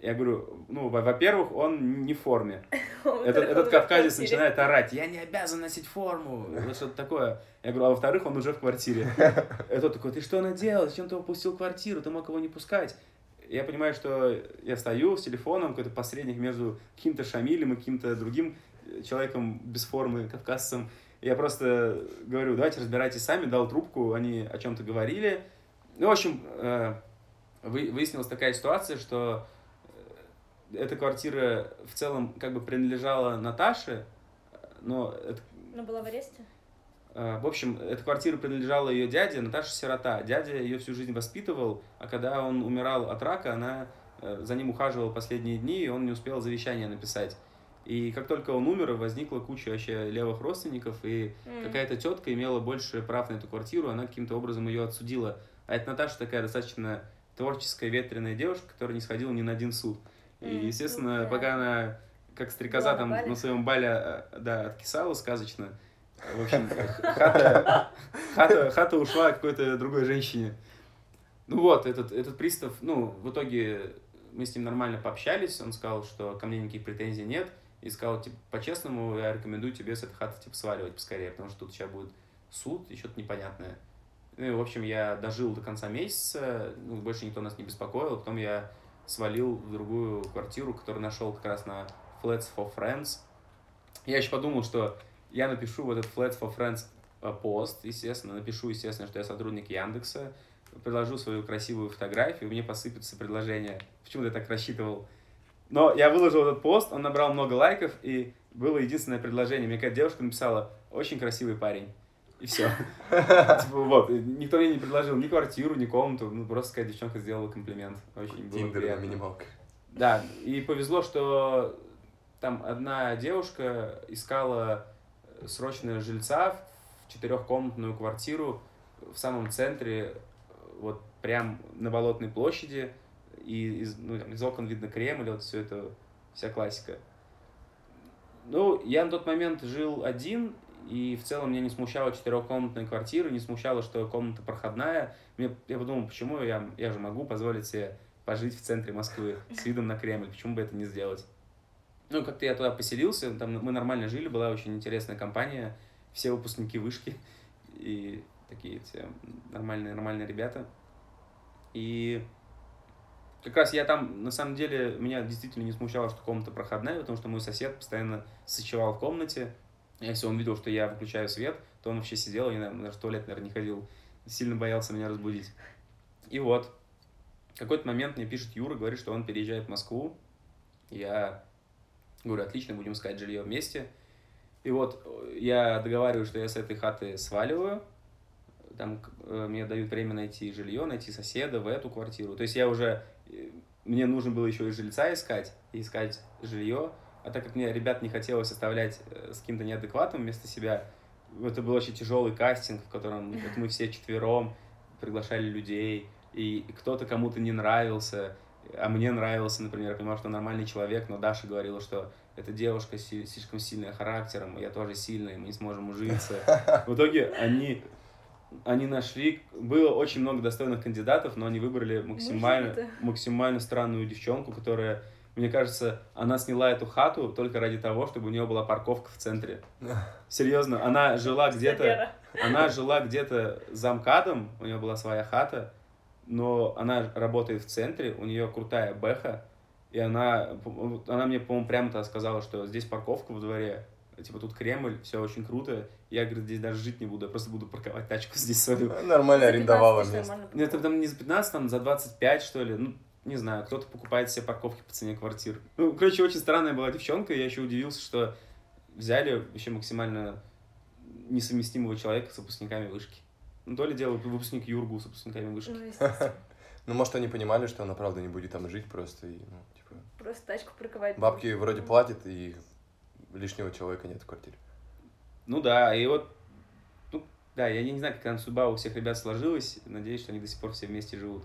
Я говорю, ну, во- во-первых, он не в форме. Этот, этот кавказец начинает орать, я не обязан носить форму, что-то такое. Я говорю, а во-вторых, он уже в квартире. И тот такой, ты что наделал, зачем ты упустил квартиру, ты мог его не пускать. Я понимаю, что я стою с телефоном, какой-то посредник между каким-то Шамилем и каким-то другим человеком без формы, кавказцем. Я просто говорю, давайте разбирайтесь сами, дал трубку, они о чем-то говорили. Ну, в общем, э, выяснилась такая ситуация, что э, эта квартира в целом как бы принадлежала Наташе, но... Это... Но была в аресте? Э, в общем, эта квартира принадлежала ее дяде, Наташа сирота. Дядя ее всю жизнь воспитывал, а когда он умирал от рака, она за ним ухаживала последние дни, и он не успел завещание написать. И как только он умер, возникла куча вообще левых родственников, и mm. какая-то тетка имела больше прав на эту квартиру, она каким-то образом ее отсудила. А эта Наташа такая достаточно творческая, ветреная девушка, которая не сходила ни на один суд. Mm. И, естественно, mm. пока она как стрекоза там на своем бале э, да, откисала сказочно, в общем, хата, хата, хата ушла какой-то другой женщине. Ну вот, этот, этот пристав, ну, в итоге мы с ним нормально пообщались, он сказал, что ко мне никаких претензий нет, и сказал, типа, по-честному, я рекомендую тебе с этой хаты, типа, сваливать поскорее, потому что тут сейчас будет суд и что-то непонятное. Ну и, в общем, я дожил до конца месяца, ну, больше никто нас не беспокоил, потом я свалил в другую квартиру, которую нашел как раз на Flats for Friends. Я еще подумал, что я напишу в этот Flats for Friends э, пост, естественно, напишу, естественно, что я сотрудник Яндекса, предложу свою красивую фотографию, мне посыпятся предложения. Почему я так рассчитывал? Но я выложил этот пост, он набрал много лайков, и было единственное предложение. Мне какая-то девушка написала, очень красивый парень. И все. Типа, вот. Никто мне не предложил ни квартиру, ни комнату. Ну, просто какая девчонка сделала комплимент. Очень было Тиндер минималка. Да, и повезло, что там одна девушка искала срочно жильца в четырехкомнатную квартиру в самом центре, вот прям на Болотной площади и из, ну, из окон видно Кремль, вот все это, вся классика. Ну, я на тот момент жил один, и в целом меня не смущала четырехкомнатная квартира, не смущало, что комната проходная. Мне, я подумал, почему я, я же могу позволить себе пожить в центре Москвы с видом на Кремль, почему бы это не сделать? Ну, как-то я туда поселился, там мы нормально жили, была очень интересная компания, все выпускники вышки, и такие все нормальные, нормальные ребята. И как раз я там, на самом деле, меня действительно не смущало, что комната проходная, потому что мой сосед постоянно сочевал в комнате. Если он видел, что я выключаю свет, то он вообще сидел, и, наверное, даже в туалет, наверное, не ходил. Сильно боялся меня разбудить. И вот, в какой-то момент мне пишет Юра, говорит, что он переезжает в Москву. Я говорю, отлично, будем искать жилье вместе. И вот я договариваю, что я с этой хаты сваливаю, там э, мне дают время найти жилье, найти соседа в эту квартиру. То есть я уже, э, мне нужно было еще и жильца искать, искать жилье. А так как мне ребят не хотелось оставлять э, с каким-то неадекватным вместо себя, это был очень тяжелый кастинг, в котором вот мы все четвером приглашали людей, и кто-то кому-то не нравился, а мне нравился, например, я понимал, что нормальный человек, но Даша говорила, что эта девушка слишком сильная характером, я тоже сильный, мы не сможем ужиться. В итоге они они нашли, было очень много достойных кандидатов, но они выбрали максимально, максимально странную девчонку, которая, мне кажется, она сняла эту хату только ради того, чтобы у нее была парковка в центре. Серьезно, она жила где-то, она жила где-то за МКАДом, у нее была своя хата, но она работает в центре, у нее крутая бэха, и она, она мне, по-моему, прямо-то сказала, что здесь парковка во дворе, типа, тут Кремль, все очень круто. Я, говорит, здесь даже жить не буду, я просто буду парковать тачку здесь свою. Ну, нормально арендовала место. Нет, это там не за 15, там за 25, что ли. Ну, не знаю, кто-то покупает себе парковки по цене квартир. Ну, короче, очень странная была девчонка, я еще удивился, что взяли вообще максимально несовместимого человека с выпускниками вышки. Ну, то ли дело выпускник Юргу с выпускниками вышки. Ну, ну, может, они понимали, что она правда не будет там жить просто и, ну, типа... Просто тачку парковать. Бабки вроде платят, и лишнего человека нет в квартире. Ну да, и вот, ну, да, я не знаю, как там судьба у всех ребят сложилась, надеюсь, что они до сих пор все вместе живут.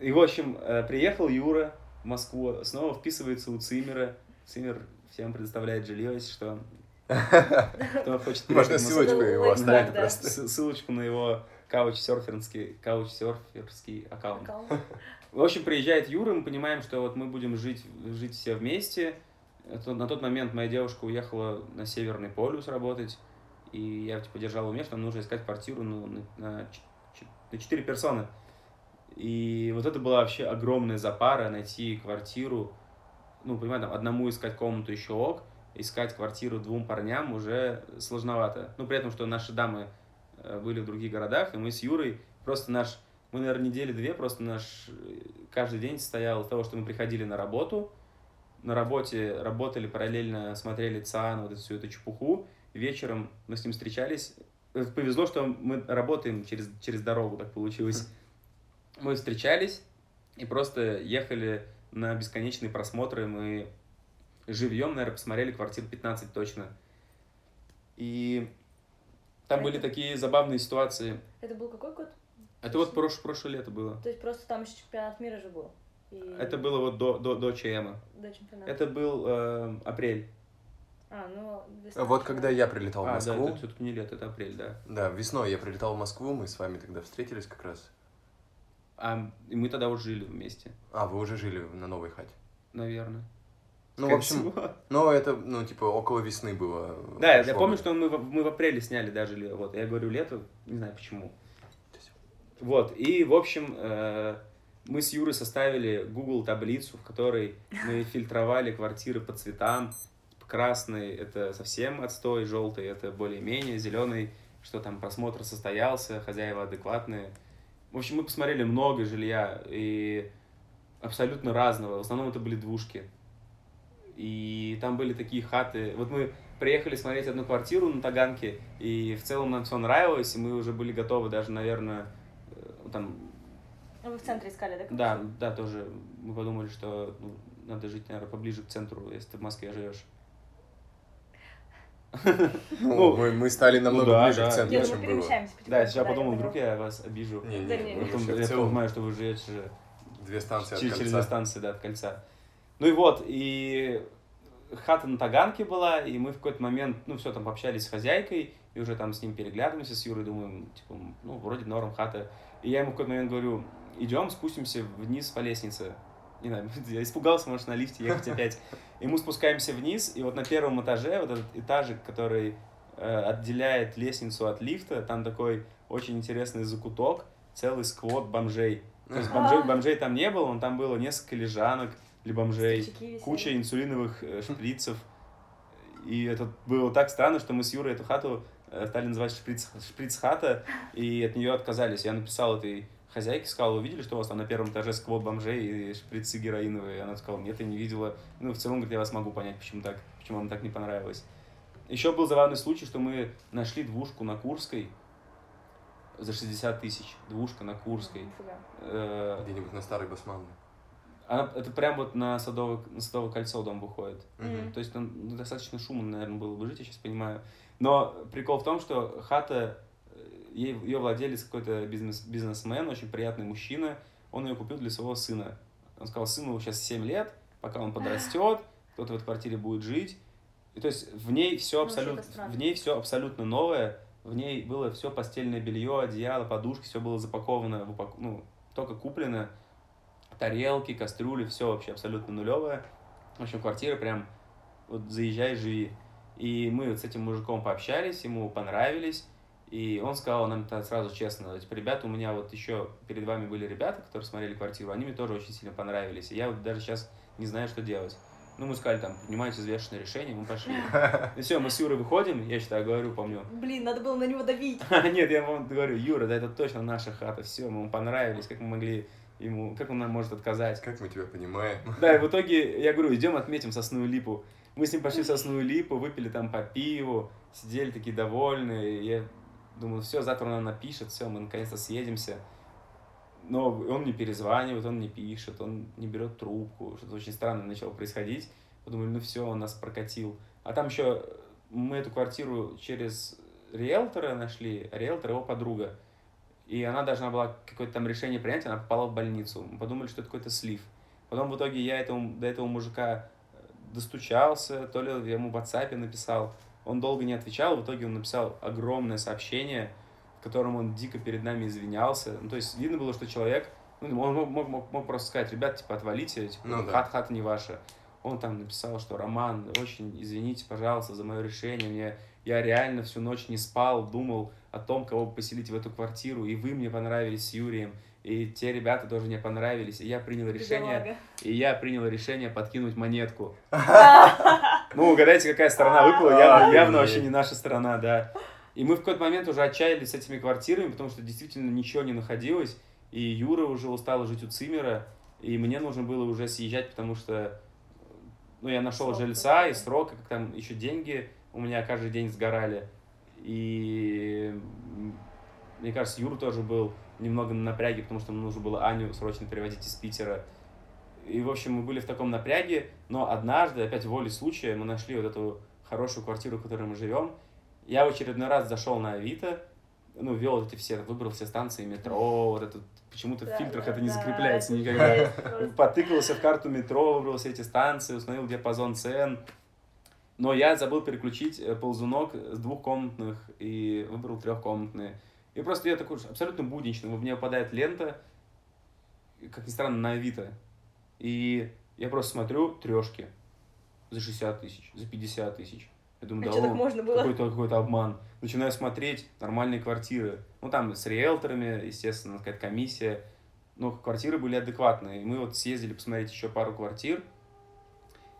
И, в общем, э, приехал Юра в Москву, снова вписывается у Цимера. Цимер всем предоставляет жилье, если что. Кто хочет Можно ссылочку его оставить просто. Ссылочку на его каучсерферский, каучсерферский аккаунт. В общем, приезжает Юра, мы понимаем, что вот мы будем жить, жить все вместе, это, на тот момент моя девушка уехала на Северный полюс работать, и я типа держал в уме, что нам нужно искать квартиру ну, на, на, на 4 персоны. И вот это была вообще огромная запара найти квартиру. Ну, понимаете, там, одному искать комнату еще ок, искать квартиру двум парням уже сложновато. Ну, при этом, что наши дамы э, были в других городах, и мы с Юрой просто наш... Мы, наверное, недели две, просто наш э, каждый день состоял из того, что мы приходили на работу, на работе работали параллельно, смотрели ЦАН, вот эту всю эту чепуху. Вечером мы с ним встречались. Повезло, что мы работаем через, через дорогу, так получилось. Мы встречались и просто ехали на бесконечные просмотры. Мы живьем, наверное, посмотрели квартир 15 точно. И там были такие забавные ситуации. Это был какой год? Это вот прош, прошлое лето было. То есть просто там еще чемпионат мира же был? И... Это было вот до, до, до ЧМа. До чемпионата. Это был э, апрель. А, ну, весна, Вот когда я прилетал в А, да, Москву, это все-таки не лето, это апрель, да. да, весной я прилетал в Москву, мы с вами тогда встретились как раз. А и мы тогда уже жили вместе, А, вы уже жили на новой хате. наверное. Ну, в общем, ну, это, ну, типа, около весны было. Да, я помню, что мы, в- мы в апреле сняли даже, вот, я говорю лето, не знаю почему. Вот, и, в общем, э, мы с Юрой составили Google таблицу, в которой мы фильтровали квартиры по цветам. Красный — это совсем отстой, желтый — это более-менее, зеленый, что там просмотр состоялся, хозяева адекватные. В общем, мы посмотрели много жилья, и абсолютно разного. В основном это были двушки. И там были такие хаты. Вот мы приехали смотреть одну квартиру на Таганке, и в целом нам все нравилось, и мы уже были готовы даже, наверное, э, там, Ну, вы в центре искали, да? да, да, тоже мы подумали, что ну, надо жить, наверное, поближе к центру, если ты в Москве живешь. Ну, мы, мы стали намного да, ближе да. к центру, Нет, чем мы было. Да, потихоньку, сейчас подумал, я вдруг я вас обижу. Не, не, Да не, Потом я целом понимаю, что вы живете же две станции от через, через кольца. две станции, да, от кольца. Ну и вот, и хата на Таганке была, и мы в какой-то момент, ну все, там пообщались с хозяйкой, и уже там с ним переглядываемся, с Юрой, думаем, типа, ну, вроде норм хата. И я ему в какой-то момент говорю, идем, спустимся вниз по лестнице. Не знаю, я испугался, может, на лифте ехать опять. И мы спускаемся вниз, и вот на первом этаже, вот этот этажик, который э, отделяет лестницу от лифта, там такой очень интересный закуток, целый сквот бомжей. То есть бомжей, бомжей там не было, но там было несколько лежанок для бомжей, куча инсулиновых э, шприцев. И это было так странно, что мы с Юрой эту хату э, стали называть шприц, шприц-хата, и от нее отказались. Я написал этой хозяйке, сказал, вы видели, что у вас там на первом этаже сквот бомжей и шприцы героиновые? Она сказала, нет, я не видела. Ну, в целом, говорит, я вас могу понять, почему так, почему вам так не понравилось. Еще был забавный случай, что мы нашли двушку на Курской за 60 тысяч. Двушка на Курской. Э, Где-нибудь на старой Басманной. Она, это прям вот на Садовое, на Садовое кольцо дом выходит. Мгм. То есть там достаточно шумно, наверное, было бы жить, я сейчас понимаю. Но прикол в том, что хата, э, ей, ее владелец какой-то бизнес, бизнесмен, очень приятный мужчина, он ее купил для своего сына. Он сказал, сыну сейчас 7 лет, пока он подрастет, кто-то в этой квартире будет жить. И то есть в ней все Ну, абсолютно, в ней все абсолютно новое, в ней было все постельное белье, одеяло, подушки, все было запаковано, в упак- ну, только куплено, тарелки, кастрюли, все вообще абсолютно нулевое. В общем, квартира прям вот заезжай, живи. И мы вот с этим мужиком пообщались, ему понравились, и он сказал нам это сразу честно, типа, ребята, у меня вот еще перед вами были ребята, которые смотрели квартиру, они мне тоже очень сильно понравились, и я вот даже сейчас не знаю, что делать. Ну, мы сказали, там, принимайте взвешенное решение, мы пошли. И все, мы с Юрой выходим, я считаю, говорю, помню, Блин, надо было на него давить. нет, я вам говорю, Юра, да это точно наша хата, все, мы ему понравились, как мы могли ему, как он нам может отказать. Как мы тебя понимаем. Да, и в итоге, я говорю, идем отметим сосную липу. Мы с ним пошли в сосную липу, выпили там по пиву, сидели такие довольные. И Я думал, все, завтра он нам напишет, все, мы наконец-то съедемся. Но он не перезванивает, он не пишет, он не берет трубку. Что-то очень странное начало происходить. Подумали, ну все, он нас прокатил. А там еще мы эту квартиру через риэлтора нашли, а риэлтор его подруга. И она должна была какое-то там решение принять, она попала в больницу. Мы подумали, что это какой-то слив. Потом в итоге я этому, до этого мужика э, достучался, то ли я ему в WhatsApp написал. Он долго не отвечал, в итоге он написал огромное сообщение, в котором он дико перед нами извинялся. Ну, то есть видно было, что человек, ну, он мог, мог, мог, мог просто сказать, ребят, типа, отвалите, типа, Ну да. хат, хата не ваша. Он там написал, что Роман, очень извините, пожалуйста, за мое решение. Мне, я реально всю ночь не спал, думал о том, кого бы поселить в эту квартиру, и вы мне понравились с Юрием. и те ребята тоже мне понравились, и я принял решение, и я принял решение подкинуть монетку. Ну, угадайте, какая сторона выпала, явно, явно вообще не наша сторона, да. И мы в какой-то момент уже отчаялись с этими квартирами, потому что действительно ничего не находилось, и Юра уже устал жить у Цимера, и мне нужно было уже съезжать, потому что ну, я нашел Срок жильца, и срок, как там еще деньги у меня каждый день сгорали. И мне кажется, Юра тоже был немного на напряге, потому что нужно было Аню срочно переводить из Питера. И, в общем, мы были в таком напряге, но однажды, опять волей случая, мы нашли вот эту хорошую квартиру, в которой мы живем. Я в очередной раз зашел на Авито, ну, вот эти все, выбрал все станции метро, вот это, почему-то в Да, фильтрах да, это не да, закрепляется это никогда. Потыкался в карту метро, выбрал все эти станции, установил диапазон цен. Но я забыл переключить э, ползунок с двухкомнатных и выбрал трехкомнатные. И просто я такой абсолютно будничный. Мне выпадает лента, как ни странно, на Авито. И я просто смотрю трешки за 60 тысяч, за 50 тысяч. Я думаю, А да так можно было? какой-то какой обман. Начинаю смотреть нормальные квартиры. Ну, там с риэлторами, естественно, какая-то комиссия. Но квартиры были адекватные. И мы вот съездили посмотреть еще пару квартир.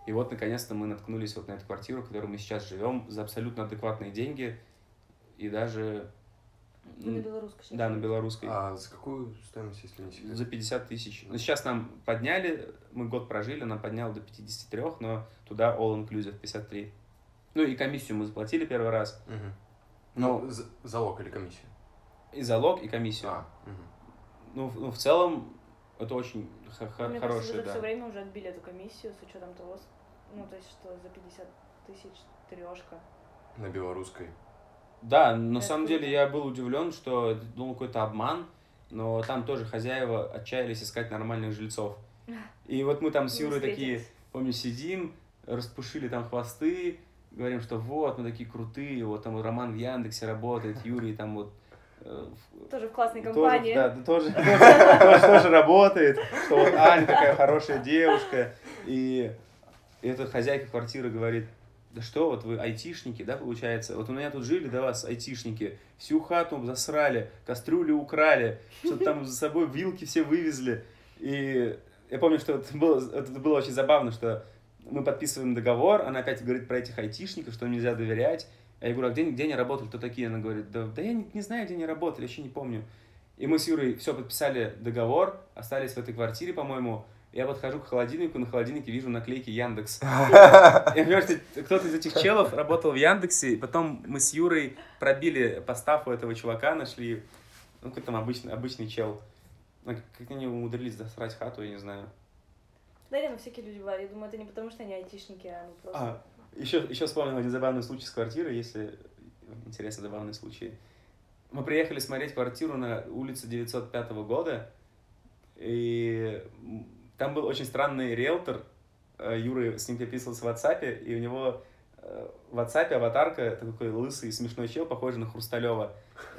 И вот, наконец-то, мы наткнулись вот на эту квартиру, в которой мы сейчас живем, за абсолютно адекватные деньги. И даже... Ну, на белорусской сейчас. Да, на белорусской. А за какую стоимость, если не секрет? За 50 тысяч. Ну, сейчас нам подняли, мы год прожили, нам поднял до 53, но туда all inclusive 53. Ну и комиссию мы заплатили первый раз. Мгм. Но- Ну, за- залог или комиссия? И залог, и комиссию. А, мгм. Ну, ну, в целом, это очень х- х- Мне кажется, хорошее, вы за все да. время уже отбили эту комиссию с учетом того, ну, то есть, что за 50 тысяч трешка. на белорусской. Да, на Это самом деле я был удивлен, что думал какой-то обман, но там тоже хозяева отчаялись искать нормальных жильцов. И вот мы там с Юрой такие, помню, сидим, распушили там хвосты, говорим, что вот, мы такие крутые, вот там вот Роман в Яндексе работает, Юрий там вот Тоже в классной тоже, компании. да, да, тоже, тоже, тоже- тоже работает, что вот Аня такая хорошая девушка, и эта хозяйка квартиры говорит, да что, вот вы айтишники, да, получается? Вот у меня тут жили до вас айтишники, всю хату засрали, кастрюли украли, что-то там за собой вилки все вывезли. И я помню, что это было, это было очень забавно, что мы подписываем договор, она опять говорит про этих айтишников, что нельзя доверять. Я говорю, а где, где они работали, кто такие? Она говорит, да, да я не, не знаю, где они работали, вообще не помню. И мы с Юрой все подписали договор, остались в этой квартире, по-моему. Я подхожу к холодильнику, на холодильнике вижу наклейки Яндекс. Я понимаю, что кто-то из этих челов работал в Яндексе, потом мы с Юрой пробили поставку этого чувака, нашли, ну, какой там обычный, обычный чел. Ну, Как они умудрились засрать хату, я не знаю. Да, реально, всякие люди бывают. Я думаю, это не потому, что они айтишники, а ну просто... А, еще, еще вспомнил один забавный случай с квартиры, если интересно забавный случай. Мы приехали смотреть квартиру на улице 905 года, и там был очень странный риэлтор, э, Юра с ним переписывался в WhatsApp, и у него э, в WhatsApp аватарка такой лысый смешной чел, похожий на Хрусталева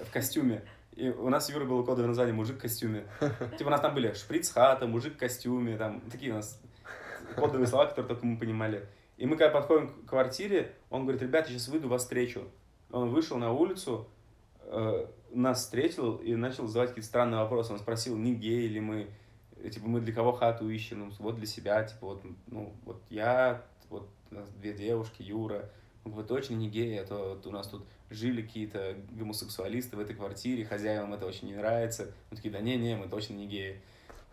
в костюме. И у нас Юрой было кодовое название «Мужик в костюме». Типа у нас там были шприц-хата, мужик в костюме, там такие у нас кодовые слова, которые только мы понимали. И мы когда подходим к квартире, он говорит, ребята, сейчас выйду, вас встречу. Он вышел на улицу, э, нас встретил и начал задавать какие-то странные вопросы. Он спросил, не геи ли мы, типа, мы для кого хату ищем, ну, вот для себя, типа, вот, ну, вот я, вот у нас две девушки, Юра. Он говорит, точно не геи, а то вот у нас тут жили какие-то гомосексуалисты в этой квартире, хозяевам это очень не нравится. Мы такие, да не-не, мы точно не геи.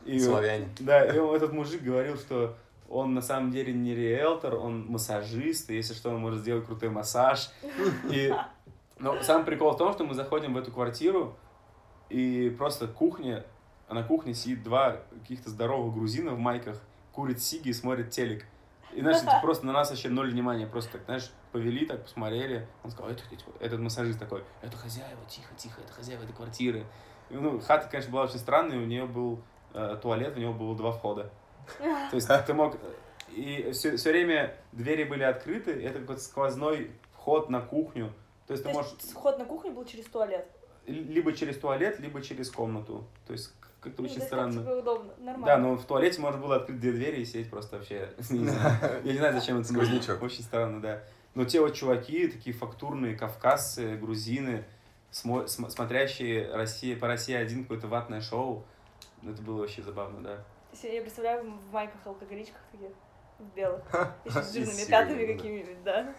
И, Славяне. да, и он- этот мужик говорил, что он на самом деле не риэлтор, он массажист, и если что, он может сделать крутой массаж. И, но сам прикол в том, что мы заходим в эту квартиру, и просто кухня, а на кухне сидит два каких-то здоровых грузина в майках, курит сиги и смотрит телек. И, знаешь, просто на нас вообще ноль внимания, просто так, знаешь, повели, так посмотрели. Он сказал, это- этот массажист такой, это хозяева, тихо, тихо, это хозяева этой квартиры. И, ну, хата, конечно, была очень странная, у нее был э, туалет, у него было два входа. То есть ты мог... И все, все время двери были открыты, это какой-то сквозной вход на кухню. То есть То ты можешь есть вход на кухню был через туалет. либо через туалет, либо через комнату. То есть как-то Ну, очень странно. тебе удобно. Нормально. Да, но в туалете можно было открыть две двери и сидеть просто вообще. Я не знаю, зачем это. Сквознячок. Очень странно, да. Но те вот чуваки, такие фактурные, кавказцы, грузины, смо- см- смотрящие Россия, по России один какое-то ватное шоу, Ну, это было вообще забавно, да. Если Я представляю в майках алкоголичках таких, в белых, еще с И жирными пятнами да. какими-нибудь, да.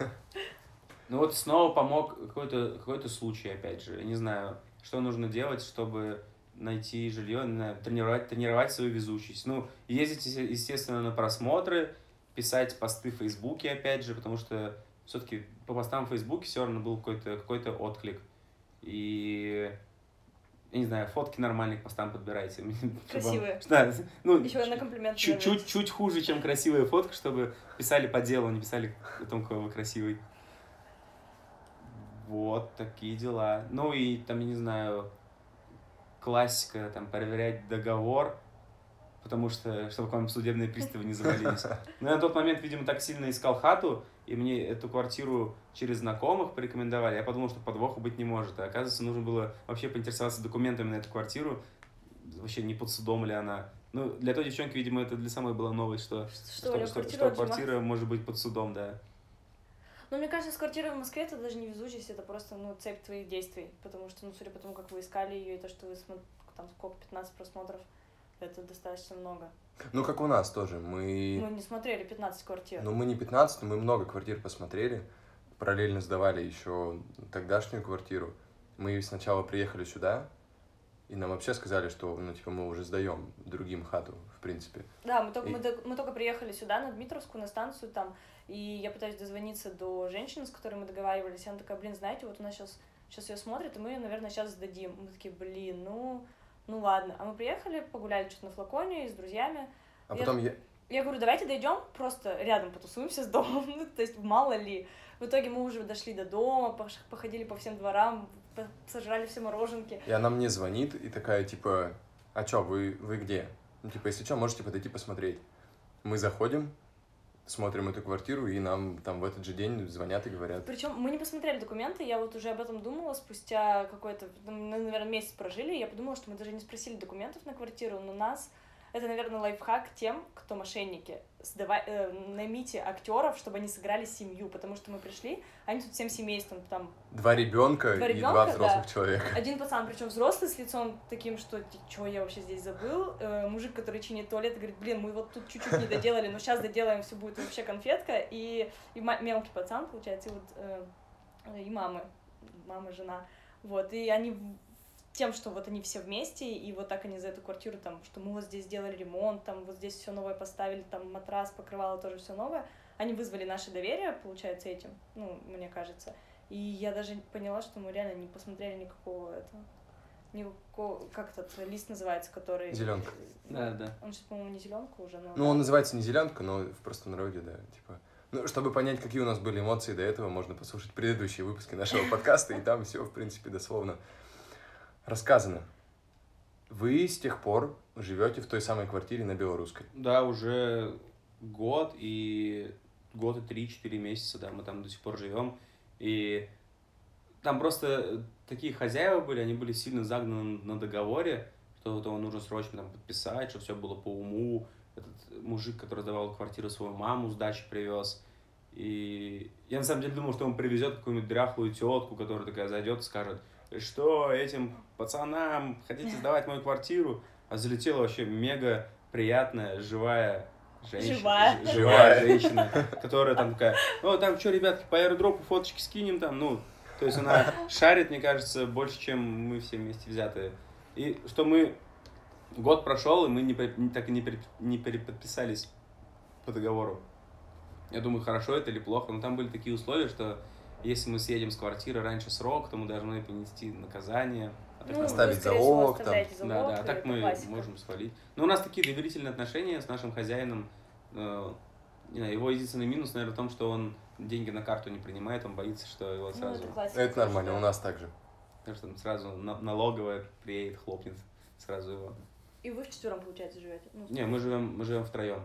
Ну вот снова помог какой-то какой случай, опять же. Я не знаю, что нужно делать, чтобы найти жилье, знаю, тренировать, тренировать свою везучесть. Ну, ездить, есте- естественно, на просмотры, писать посты в Фейсбуке, опять же, потому что все-таки по постам в Фейсбуке все равно был какой-то какой отклик. И я не знаю, фотки нормальные к постам подбирайте. Чтобы- Красивые. Да, ну, Еще на комплимент. чуть-чуть чуть хуже, чем красивая фотка, чтобы писали по делу, а не писали о том, какой вы красивый. Вот такие дела. Ну и там, я не знаю, классика, там, проверять договор, потому что, чтобы к вам судебные приставы не завалились. Но я на тот момент, видимо, так сильно искал хату, и мне эту квартиру через знакомых порекомендовали. Я подумал, что подвоха быть не может. А оказывается, нужно было вообще поинтересоваться документами на эту квартиру. Вообще не под судом ли она. Ну, для той девчонки, видимо, это для самой была новость, что, Что, что, квартира что отжимает? квартира может быть под судом, да. Ну, мне кажется, с квартирой в Москве это даже не везучесть, это просто, ну, цепь твоих действий. Потому что, ну, судя по тому, как вы искали ее, и то, что вы там сколько, 15 просмотров, это достаточно много. Ну, как у нас тоже. Мы Мы, не смотрели 15 квартир. ну, мы не 15, но мы много квартир посмотрели. Параллельно сдавали еще тогдашнюю квартиру. Мы сначала приехали сюда, и нам вообще сказали, что, ну, типа, мы уже сдаем другим хату, в принципе. Да, мы только, И- мы, мы только приехали сюда, на Дмитровскую, на станцию там, и я пытаюсь дозвониться до женщины, с которой мы договаривались, и она такая, блин, знаете, вот у нас сейчас, сейчас ее смотрят, и мы, наверное, сейчас сдадим. Мы такие, блин, ну, ну ладно. А мы приехали, погуляли что-то на флаконе с друзьями. А Я- потом я... Я говорю, давайте дойдем, просто рядом потусуемся с домом, ну, то есть мало ли. В итоге мы уже дошли до дома, походили по всем дворам, сожрали все мороженки. И она мне звонит и такая, типа, а чё, вы, вы где? Ну, типа, если что, можете подойти посмотреть. Мы заходим, смотрим эту квартиру, и нам там в этот же день звонят и говорят. Причем мы не посмотрели документы, я вот уже об этом думала спустя какой-то, ну, наверное, месяц прожили, я подумала, что мы даже не спросили документов на квартиру, но нас, это, наверное, лайфхак тем, кто мошенники. Сдавай, э, наймите актеров, чтобы они сыграли семью, потому что мы пришли, они тут всем семейством, там, Два ребенка Два и ребёнка, два да. взрослых человека. один пацан, причем взрослый, с лицом таким, что что я вообще здесь забыл, Э, мужик, который чинит туалет, говорит, блин, мы вот тут чуть-чуть не доделали, но сейчас доделаем, все будет вообще конфетка, и, и мелкий пацан, получается, и вот э, и мамы, мама, жена, вот, и они тем, что вот они все вместе, и вот так они за эту квартиру, там, что мы вот здесь сделали ремонт, там, вот здесь все новое поставили, там, матрас, покрывало тоже все новое, они вызвали наше доверие, получается, этим, ну, мне кажется, и я даже поняла, что мы реально не посмотрели никакого этого. Никакого, как этот лист называется, который... Зелёнка. Да, да. Он сейчас, по-моему, не зеленка уже, но... Ну, он называется не зеленка, но в простом народе, да, типа. Ну, чтобы понять, какие у нас были эмоции до этого, можно послушать предыдущие выпуски нашего подкаста, и там все, в принципе, дословно рассказано. Вы с тех пор живете в той самой квартире на Белорусской. Да, уже год и год и три-четыре месяца, да, мы там до сих пор живем. И там просто такие хозяева были, они были сильно загнаны на договоре, что вот его нужно срочно там подписать, чтобы все было по уму. Этот мужик, который сдавал квартиру, свою маму с дачи привез. И я на самом деле думал, что он привезет какую-нибудь дряхлую тетку, которая такая зайдет и скажет, что этим пацанам хотите сдавать мою квартиру? А залетела вообще мега приятная, живая женщина. Живая. живая женщина, которая там такая, ну там что, ребятки, по аэродропу фоточки скинем там, ну, то есть она шарит, мне кажется, больше, чем мы все вместе взятые. И что мы год прошел, и мы не, так и не, не переподписались по договору. Я думаю, хорошо это или плохо, но там были такие условия, что если мы съедем с квартиры раньше срока, то мы должны понести наказание. А так Ну, Оставить залог, там. залог, да, да, а так мы классика. можем свалить. Но у нас такие доверительные отношения с нашим хозяином. Э, не знаю, его единственный минус, наверное, в том, что он деньги на карту не принимает, он боится, что его Ну, сразу... это классика. Это нормально, Да. у нас так же. Потому что там сразу на- налоговая приедет, хлопнет сразу его. И вы вчетвером, получается, живете? Ну, Не, мы живем, мы живем втроем.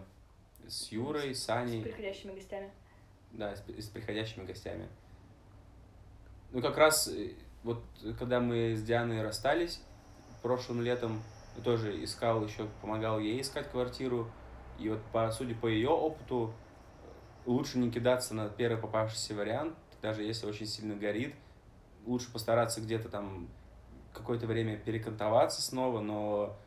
С Юрой, с с Аней, приходящими гостями. да, с, с приходящими гостями. Ну, как раз, э, вот, когда мы с Дианой расстались, прошлым летом я тоже искал еще, помогал ей искать квартиру. И вот, по, судя по ее опыту, лучше не кидаться на первый попавшийся вариант, даже если очень сильно горит. Лучше постараться где-то там какое-то время перекантоваться снова, но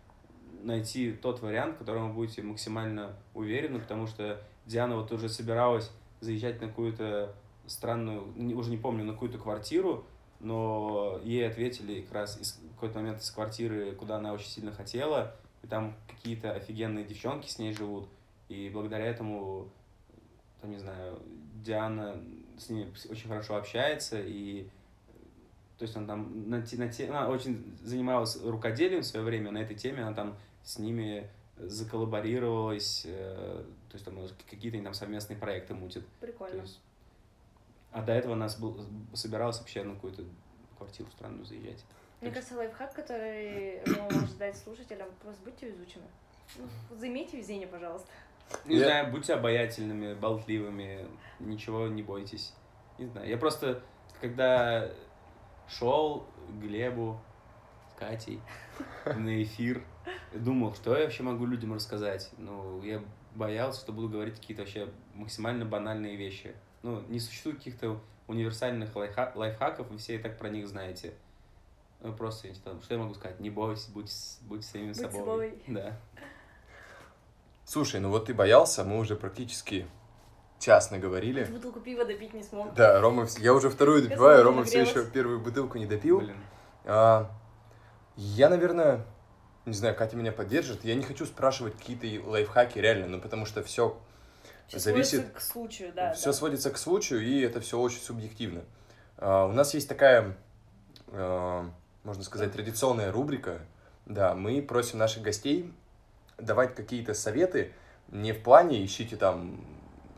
найти тот вариант, в котором вы будете максимально уверены, потому что Диана вот уже собиралась заезжать на какую-то странную, уже не помню, на какую-то квартиру, но ей ответили как раз из какой-то момент из квартиры, куда она очень сильно хотела, и там какие-то офигенные девчонки с ней живут, и благодаря этому, там, не знаю, Диана с ней очень хорошо общается, и то есть она там на, на те, она очень занималась рукоделием в свое время, на этой теме она там с ними заколлаборировалась, э, то есть там какие-то там совместные проекты мутит. Прикольно. То есть, а до этого нас был, собиралась вообще на какую-то квартиру странную заезжать. Мне Так кажется, лайфхак, который может дать слушателям, просто будьте везучими. Ну, займите везение, пожалуйста. Не Я- знаю, будьте обаятельными, болтливыми, ничего не бойтесь. Не знаю, я просто, когда шел к Глебу с Катей на эфир, думал, что я вообще могу людям рассказать. Ну, я боялся, что буду говорить какие-то вообще максимально банальные вещи. Ну, не существует каких-то универсальных лайфха- лайфхаков, вы все и так про них знаете. Ну, просто, я не знаю, что я могу сказать? Не бойтесь, будьте, с- будьте самим Будь собой. собой. Да. Слушай, ну вот ты боялся, мы уже практически час наговорили. Бутылку пива допить не смог. Да, Рома, я уже вторую допиваю, Рома все еще первую бутылку не допил. Блин. А, я, наверное, не знаю, Катя меня поддержит. Я не хочу спрашивать какие-то лайфхаки реально, ну потому что все Всё зависит- сводится к случаю, да. все да. сводится к случаю, и это все очень субъективно. А, у нас есть такая, а, можно сказать, традиционная рубрика. Да, мы просим наших гостей давать какие-то советы, не в плане ищите там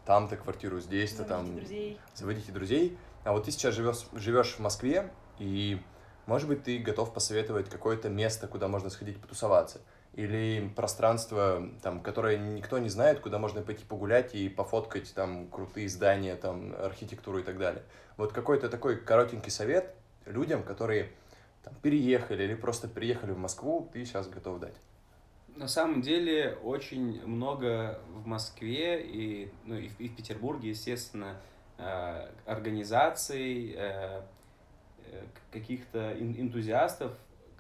там-то квартиру, здесь-то Заводите там друзей. заводите друзей. А вот ты сейчас живешь, живешь в Москве, и, может быть, ты готов посоветовать какое-то место, куда можно сходить потусоваться. Или пространство, там, которое никто не знает, куда можно пойти погулять и пофоткать там крутые здания, там, архитектуру и так далее. Вот какой-то такой коротенький совет людям, которые там, переехали или просто приехали в Москву, ты сейчас готов дать. На самом деле очень много в Москве и, ну, и, в, и в Петербурге, естественно, э, организаций, э, э, каких-то эн- энтузиастов,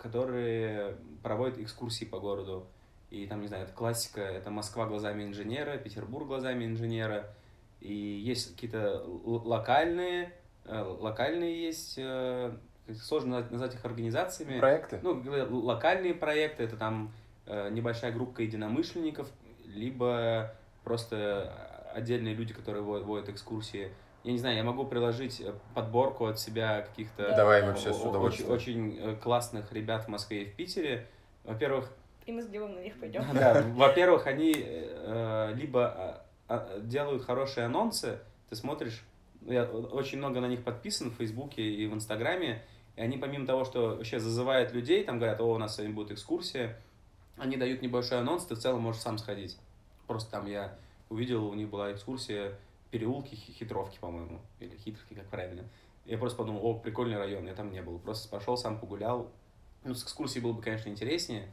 которые проводят экскурсии по городу. И там, не знаю, это классика, это Москва глазами инженера, Петербург глазами инженера. И есть какие-то локальные, э, локальные есть, э, сложно назвать- их организациями. Проекты? Ну, локальные проекты, это там э, небольшая группа единомышленников, либо просто отдельные люди, которые во- водят экскурсии. Я не знаю, я могу приложить э, подборку от себя каких-то Да, Давай да. вообще с о- удовольствием. очень, очень э, классных ребят в Москве и в Питере. Во-первых, И мы с Глебом на них пойдем. да, во-первых, они э, либо а, делают хорошие анонсы, ты смотришь, ну, я очень много на них подписан в Фейсбуке и в Инстаграме, и они помимо того, что вообще зазывают людей, там говорят, о, у нас сегодня будет экскурсия, они дают небольшой анонс, ты в целом можешь сам сходить. Просто там я увидел, у них была экскурсия переулки Хи- Хитровки, по-моему, или Хитровки, как правильно. Я просто подумал, о, прикольный район, я там не был. Просто пошел, сам погулял. Ну, с экскурсией было бы, конечно, интереснее.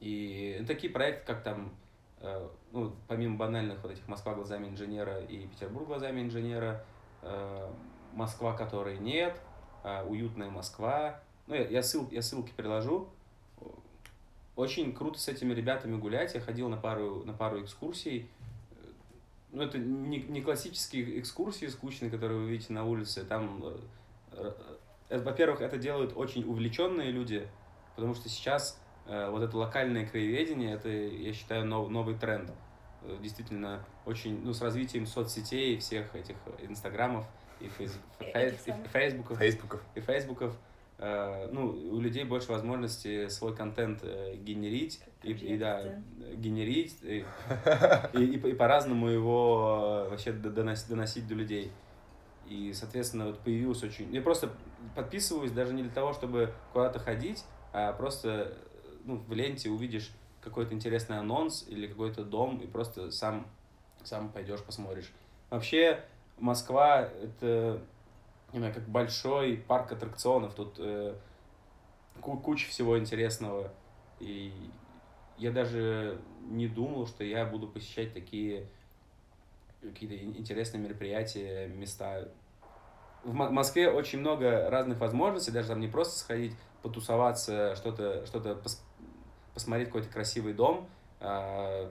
И такие проекты, как там, э, ну, помимо банальных вот этих Москва глазами инженера и Петербург глазами инженера, э, Москва, которой нет, э, уютная Москва. Ну, я, я, ссыл- я ссылки приложу. Очень круто с этими ребятами гулять. Я ходил на пару, на пару экскурсий. Ну, это не, не классические экскурсии скучные, которые вы видите на улице. Там, э, э, во-первых, это делают очень увлеченные люди, потому что сейчас э, вот это локальное краеведение, это, я считаю, нов- новый тренд. Э, Действительно, очень, ну, с развитием соцсетей, всех этих инстаграмов и, фейс- фейсбуков, Фейсбуков. и фейсбуков, ну, у людей больше возможности свой контент э, генерить, и, и, да, генерить, и, и, и по- и по-разному его э, вообще доносить, доносить до людей. И, соответственно, вот появилось очень... Я просто подписываюсь даже не для того, чтобы куда-то ходить, а просто э, ну, в ленте увидишь какой-то интересный анонс или какой-то дом, и просто сам, сам пойдешь, посмотришь. Вообще, Москва — это, не знаю, как большой парк аттракционов. Тут э, ку- куча всего интересного. И я даже не думал, что я буду посещать такие какие-то ин- интересные мероприятия, места. В Мо- Москве очень много разных возможностей, даже там не просто сходить, потусоваться, что-то что посмотреть какой-то красивый дом. Э,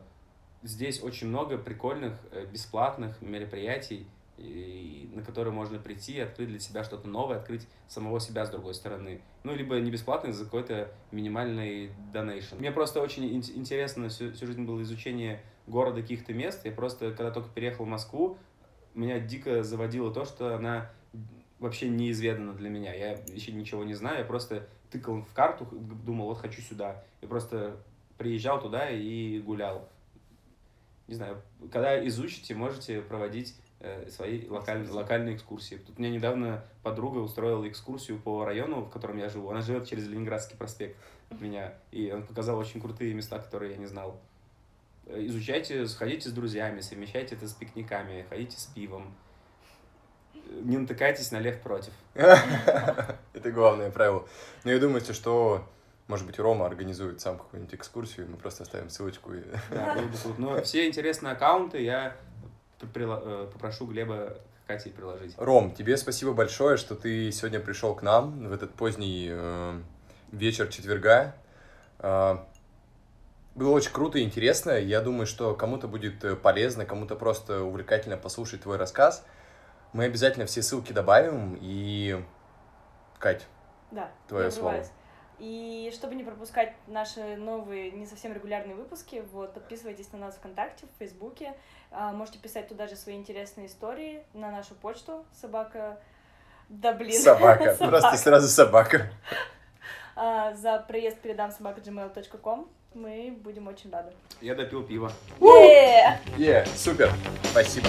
здесь очень много прикольных э, бесплатных мероприятий, и, на которые можно прийти, открыть для себя что-то новое, открыть самого себя с другой стороны. Ну, либо не бесплатно за какой-то минимальный донейшн. Мне просто очень ин- интересно всю, всю жизнь было изучение города, каких-то мест. Я просто, когда только переехал в Москву, меня дико заводило то, что она вообще неизведана для меня. Я еще ничего не знаю, я просто тыкал в карту, думал, вот хочу сюда. И просто приезжал туда и гулял. Не знаю, когда изучите, можете проводить свои локальные, локальные экскурсии. Тут мне недавно подруга устроила экскурсию по району, в котором я живу. Она живет через Ленинградский проспект от меня. И он показал очень крутые места, которые я не знал. Э, изучайте, сходите с друзьями, совмещайте это с пикниками, ходите с пивом. Не натыкайтесь на лев против. Это главное правило. Но я думаю, что, может быть, Рома организует сам какую-нибудь экскурсию, мы просто оставим ссылочку. Да. Но все интересные аккаунты я э, попрошу Глеба Кате приложить. Ром, тебе спасибо большое, что ты сегодня пришел к нам в этот поздний э, вечер четверга. Э, было очень круто и интересно. Я думаю, что кому-то будет э, полезно, кому-то просто увлекательно послушать твой рассказ. Мы обязательно все ссылки добавим. И, Кать, Да, Твое слово. И чтобы не пропускать наши новые, не совсем регулярные выпуски, вот, подписывайтесь на нас ВКонтакте, в Фейсбуке. А, можете писать туда же свои интересные истории на нашу почту собака... Да блин. собака. Просто сразу собака. А, За проезд передам собака gmail.com. Мы будем очень рады. Я допил пиво. Е! Е, супер. Спасибо.